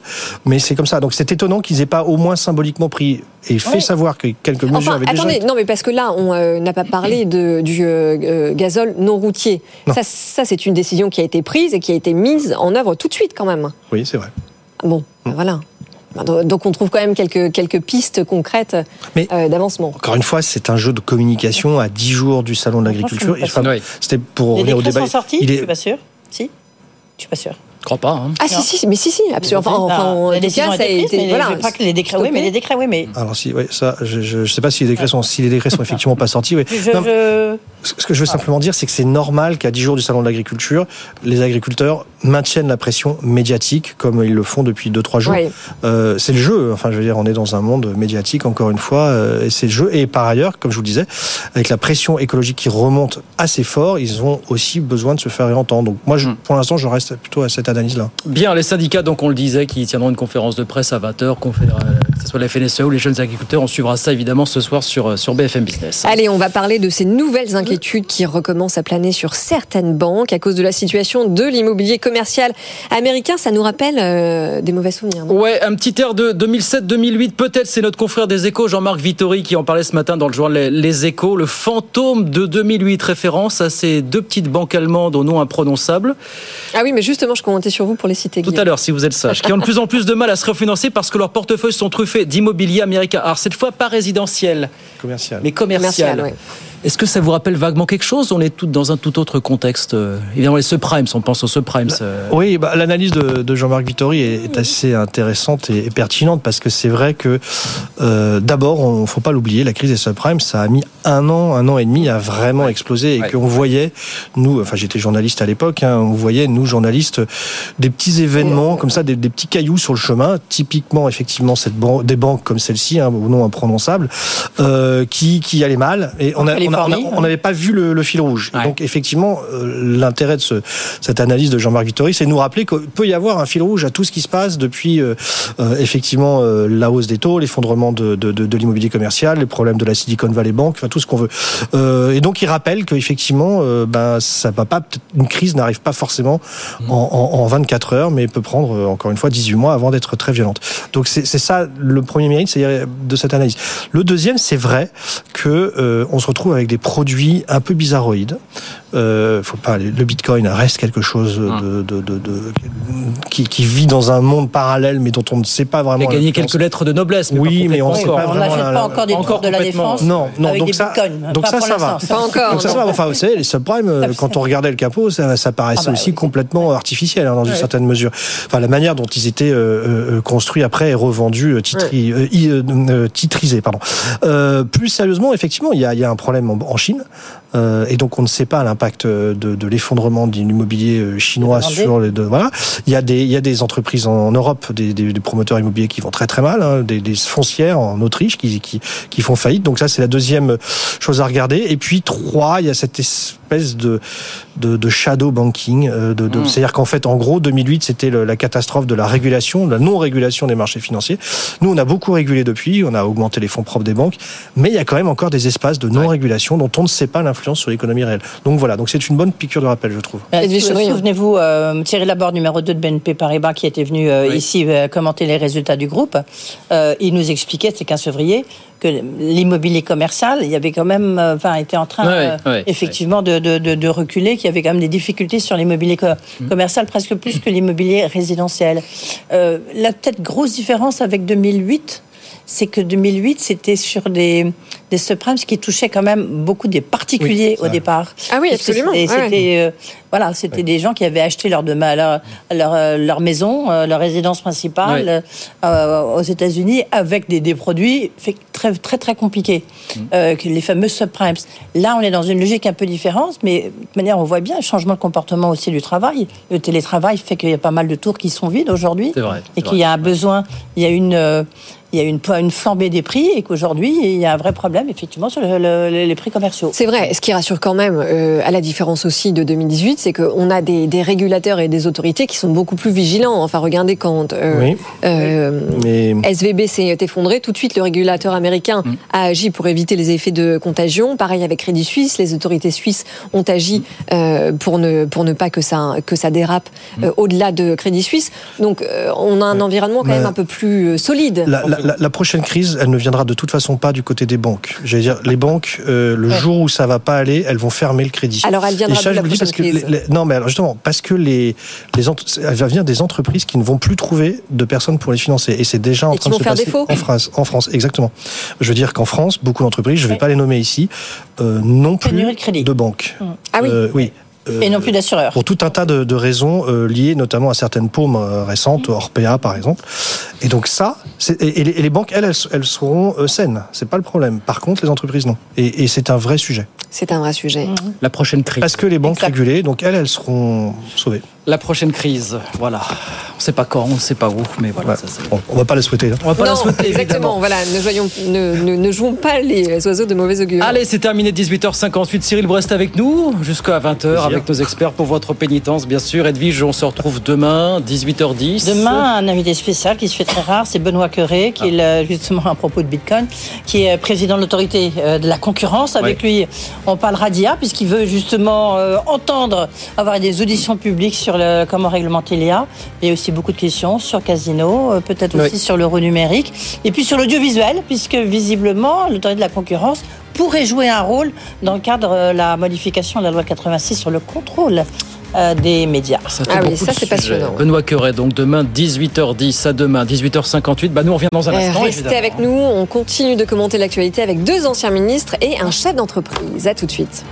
mais c'est comme ça. Donc c'est étonnant qu'ils aient pas au moins symboliquement pris et fait Oui. savoir que quelques mesures Enfin, avaient attendez, déjà. non, mais parce que là, on euh, n'a pas parlé de, du euh, euh, gazole non routier. Non. Ça, ça c'est une décision qui a été prise et qui a été mise en œuvre tout de suite quand même. Oui, c'est vrai. Bon, ben voilà. Ben, Donc on trouve quand même quelques, quelques pistes concrètes euh, d'avancement. Encore une fois, c'est un jeu de communication à 10 jours du salon de l'agriculture. C'était pour revenir au décrets débat. sont sortis Il Je est- suis pas sûre. Si? Je suis pas sûre. Je crois pas. hein. Ah si, si, mais si, si, absolument. Enfin, enfin, en tout cas, ça a été mais Voilà. je crois que les décrets, oui, mais les décrets, oui, mais Alors si, oui, ça, je, je, je sais pas si les décrets sont, si les décrets sont effectivement pas sortis. Oui. je, Non, je- Ce que je veux simplement dire, c'est que c'est normal qu'à 10 jours du salon de l'agriculture, les agriculteurs maintiennent la pression médiatique comme ils le font depuis 2-3 jours. Oui. Euh, c'est le jeu. Enfin, je veux dire, on est dans un monde médiatique encore une fois, euh, et c'est le jeu. Et par ailleurs, comme je vous le disais, avec la pression écologique qui remonte assez fort, ils ont aussi besoin de se faire entendre. Donc moi, je, pour l'instant, je reste plutôt à cette analyse-là. Bien, les syndicats, donc on le disait, qui tiendront une conférence de presse à 20h, que ce soit la FNSEA ou les jeunes agriculteurs, on suivra ça évidemment ce soir sur, sur BFM Business. Allez, on va parler de ces nouvelles inquiétudes qui recommencent à planer sur certaines banques à cause de la situation de l'immobilier commercial américain. Ça nous rappelle euh, des mauvais souvenirs. Ouais, un petit air de 2007-2008, peut-être c'est notre confrère des échos, Jean-Marc Vittori, qui en parlait ce matin dans le journal Les- Échos, le fantôme de 2008, référence à ces deux petites banques allemandes au nom imprononçable. Ah oui, mais justement, je commentais sur vous pour les citer. Tout à l'heure, si vous êtes sage, qui ont de plus en plus de mal à se refinancer parce que leurs portefeuilles sont truffés d'immobilier américain. Alors cette fois, pas résidentiel, Commercial. mais commercial. Commercial, ouais. Est-ce que ça vous rappelle vaguement quelque chose? On est tout dans un tout autre contexte. euh, Évidemment, les subprimes, on pense aux subprimes. euh, Oui, bah, l'analyse de, de Jean-Marc Vittori est, est assez intéressante et, et pertinente parce que c'est vrai que euh, d'abord, on faut pas l'oublier, la crise des subprimes, ça a mis un an, un an et demi à vraiment exploser et qu'on voyait, nous, enfin j'étais journaliste à l'époque, hein, on voyait nous journalistes des petits événements comme ça, des, des petits cailloux sur le chemin, typiquement effectivement cette ban- des banques comme celle-ci, hein, au nom imprononçable, euh, qui qui allaient mal et on a- on a- on a- Californie, on n'avait pas vu le, le fil rouge. Et Donc effectivement, euh, l'intérêt de ce, cette analyse de Jean-Marc Vittori, c'est de nous rappeler qu'il peut y avoir un fil rouge à tout ce qui se passe depuis euh, euh, effectivement euh, la hausse des taux, l'effondrement de, de, de, de l'immobilier commercial, les problèmes de la Silicon Valley Bank, enfin tout ce qu'on veut. Euh, et donc il rappelle qu'effectivement, ben ça va pas, une crise n'arrive pas forcément en, en, en 24 heures, mais peut prendre encore une fois 18 mois avant d'être très violente. Donc c'est ça le premier mérite, de cette analyse. Le deuxième, c'est vrai que euh, on se retrouve avec des produits un peu bizarroïdes. Euh, faut pas, le Bitcoin reste quelque chose de, de, de, de- qui, qui vit dans un monde parallèle, mais dont on ne sait pas Il vraiment. a gagné quelques lettres de noblesse. Mais Oui, pas mais on ne sait pas vraiment. n'achète la- pas encore des Encore tours de la défense Non, non, avec donc des ça, bitcoins. donc Pas ça, pour ça va. Pas encore. Donc ça, ça va. Enfin, vous savez, les subprimes, euh, quand on regardait le capot, ça, ça paraissait Ah bah aussi oui. complètement artificiel hein, dans une certaine mesure. Enfin, la manière dont ils étaient euh, euh, construits après et revendus, euh, titri- euh, euh, euh, titrisés, pardon. Euh, plus sérieusement, effectivement, il y a, il y a un problème en, en Chine. Euh, et donc on ne sait pas l'impact de, de l'effondrement de l'immobilier euh, chinois sur les deux. Voilà, il y a des il y a des entreprises en Europe, des, des, des promoteurs immobiliers qui vont très très mal, hein, des, des foncières en Autriche qui, qui qui font faillite. Donc ça c'est la deuxième chose à regarder. Et puis trois, il y a cette espèce espèce de, de, de shadow banking. euh, De, de- Mm. C'est-à-dire qu'en fait, en gros, 2008, c'était la catastrophe de la régulation, de la non-régulation des marchés financiers. Nous, on a beaucoup régulé depuis, on a augmenté les fonds propres des banques, mais il y a quand même encore des espaces de non-régulation dont on ne sait pas l'influence sur l'économie réelle. Donc voilà, donc c'est une bonne piqûre de rappel, je trouve. Chevrillon. Souvenez-vous, euh, Thierry Laborde, numéro 2 de BNP Paribas, qui était venu euh, ici euh, commenter les résultats du groupe, euh, il nous expliquait, c'était 15 février, que l'immobilier commercial, il y avait quand même, euh, enfin, était en train, Ouais, euh, ouais, effectivement, De, de, de, de reculer, qu'il y avait quand même des difficultés sur l'immobilier co- Mmh. commercial, presque plus que l'immobilier résidentiel. Euh, la peut-être grosse différence avec 2008, c'est que 2008, c'était sur des, des subprimes qui touchaient quand même beaucoup des particuliers au départ. Ah oui, absolument. c'était- Ouais, C'était euh, voilà, c'était des gens qui avaient acheté leur, dema- leur, leur, euh, leur maison, euh, leur résidence principale Ouais. euh, aux États-Unis avec des, des produits fait- très très très compliqués, Mm. euh, les fameux subprimes. Là, on est dans une logique un peu différente, mais de toute manière, on voit bien le changement de comportement aussi du travail. Le télétravail fait qu'il y a pas mal de tours qui sont vides aujourd'hui C'est vrai, et qu'il y a un besoin, il y a une euh, il y a une, une flambée des prix et qu'aujourd'hui, il y a un vrai problème, effectivement, sur le- le- les prix commerciaux. C'est vrai. Ce qui rassure quand même, euh, à la différence aussi de 2018, c'est qu'on a des, des régulateurs et des autorités qui sont beaucoup plus vigilants. Enfin, regardez quand euh, Oui. euh, Mais SVB s'est effondré, tout de suite le régulateur américain a agi pour éviter les effets de contagion. Pareil avec Crédit Suisse, les autorités suisses ont agi euh, pour ne pour ne pas que ça que ça dérape euh, au-delà de Crédit Suisse. Donc euh, on a un environnement quand même un peu plus solide. La, la- la- la prochaine crise, elle ne viendra de toute façon pas du côté des banques. J'allais dire, les banques, euh, le Ouais. jour où ça va pas aller, elles vont fermer le crédit. Alors, elle viendra ça, je la parce que prochaine les- crise les- non, mais alors justement, parce que les, les elle va venir des entreprises qui ne vont plus trouver de personnes pour les financer, et c'est déjà en Et train de vont se faire passer défaut. en France. En France, exactement. Je veux dire qu'en France, beaucoup d'entreprises, je ne vais pas les nommer ici, euh, non plus de crédit. banques. Ah oui. Euh, oui. Euh, Et non plus d'assureurs. pour tout un tas de, de raisons euh, liées notamment à certaines paumes euh, récentes, Orpea par exemple. Et donc ça, et, et les, et les banques, elles, elles, elles seront euh, saines. C'est pas le problème. Par contre, les entreprises, non. Et, et c'est un vrai sujet. C'est un vrai sujet. La prochaine crise. Parce que les banques régulées, donc elles, elles seront sauvées. La prochaine crise, voilà. On ne sait pas quand, on ne sait pas où, mais voilà. ça, c'est- Bon, on va pas la souhaiter. hein. on va pas la non, souhaiter, exactement. évidemment. Voilà, ne, ne, ne, ne jouons pas les oiseaux de mauvais augure. Allez, c'est terminé, 18h58. Cyril, restez avec nous jusqu'à 20h avec nos experts pour votre pénitence, bien sûr. Edwige, on se retrouve demain, 18h10. Demain, un invité spécial qui se fait très rare, c'est Benoît Queré, qui est le- justement à propos de Bitcoin, qui est président de l'autorité euh, de la concurrence. Avec lui, on parlera d'IA, puisqu'il veut justement euh, entendre, avoir des auditions publiques sur le, comment réglementer l'IA. Il y a aussi beaucoup de questions sur Casino, euh, peut-être aussi Oui. sur l'euro numérique, et puis sur l'audiovisuel, puisque visiblement, l'autorité de la concurrence pourrait jouer un rôle dans le cadre de la modification de la loi 86 sur le contrôle euh, des médias. Ça fait beaucoup de sujets. ouais. Benoît Queret, donc demain, 18h10 à demain, 18h58. Bah, nous, on revient dans un Euh, instant. Restez évidemment. avec nous, on continue de commenter l'actualité avec deux anciens ministres et un chef d'entreprise. À tout de suite.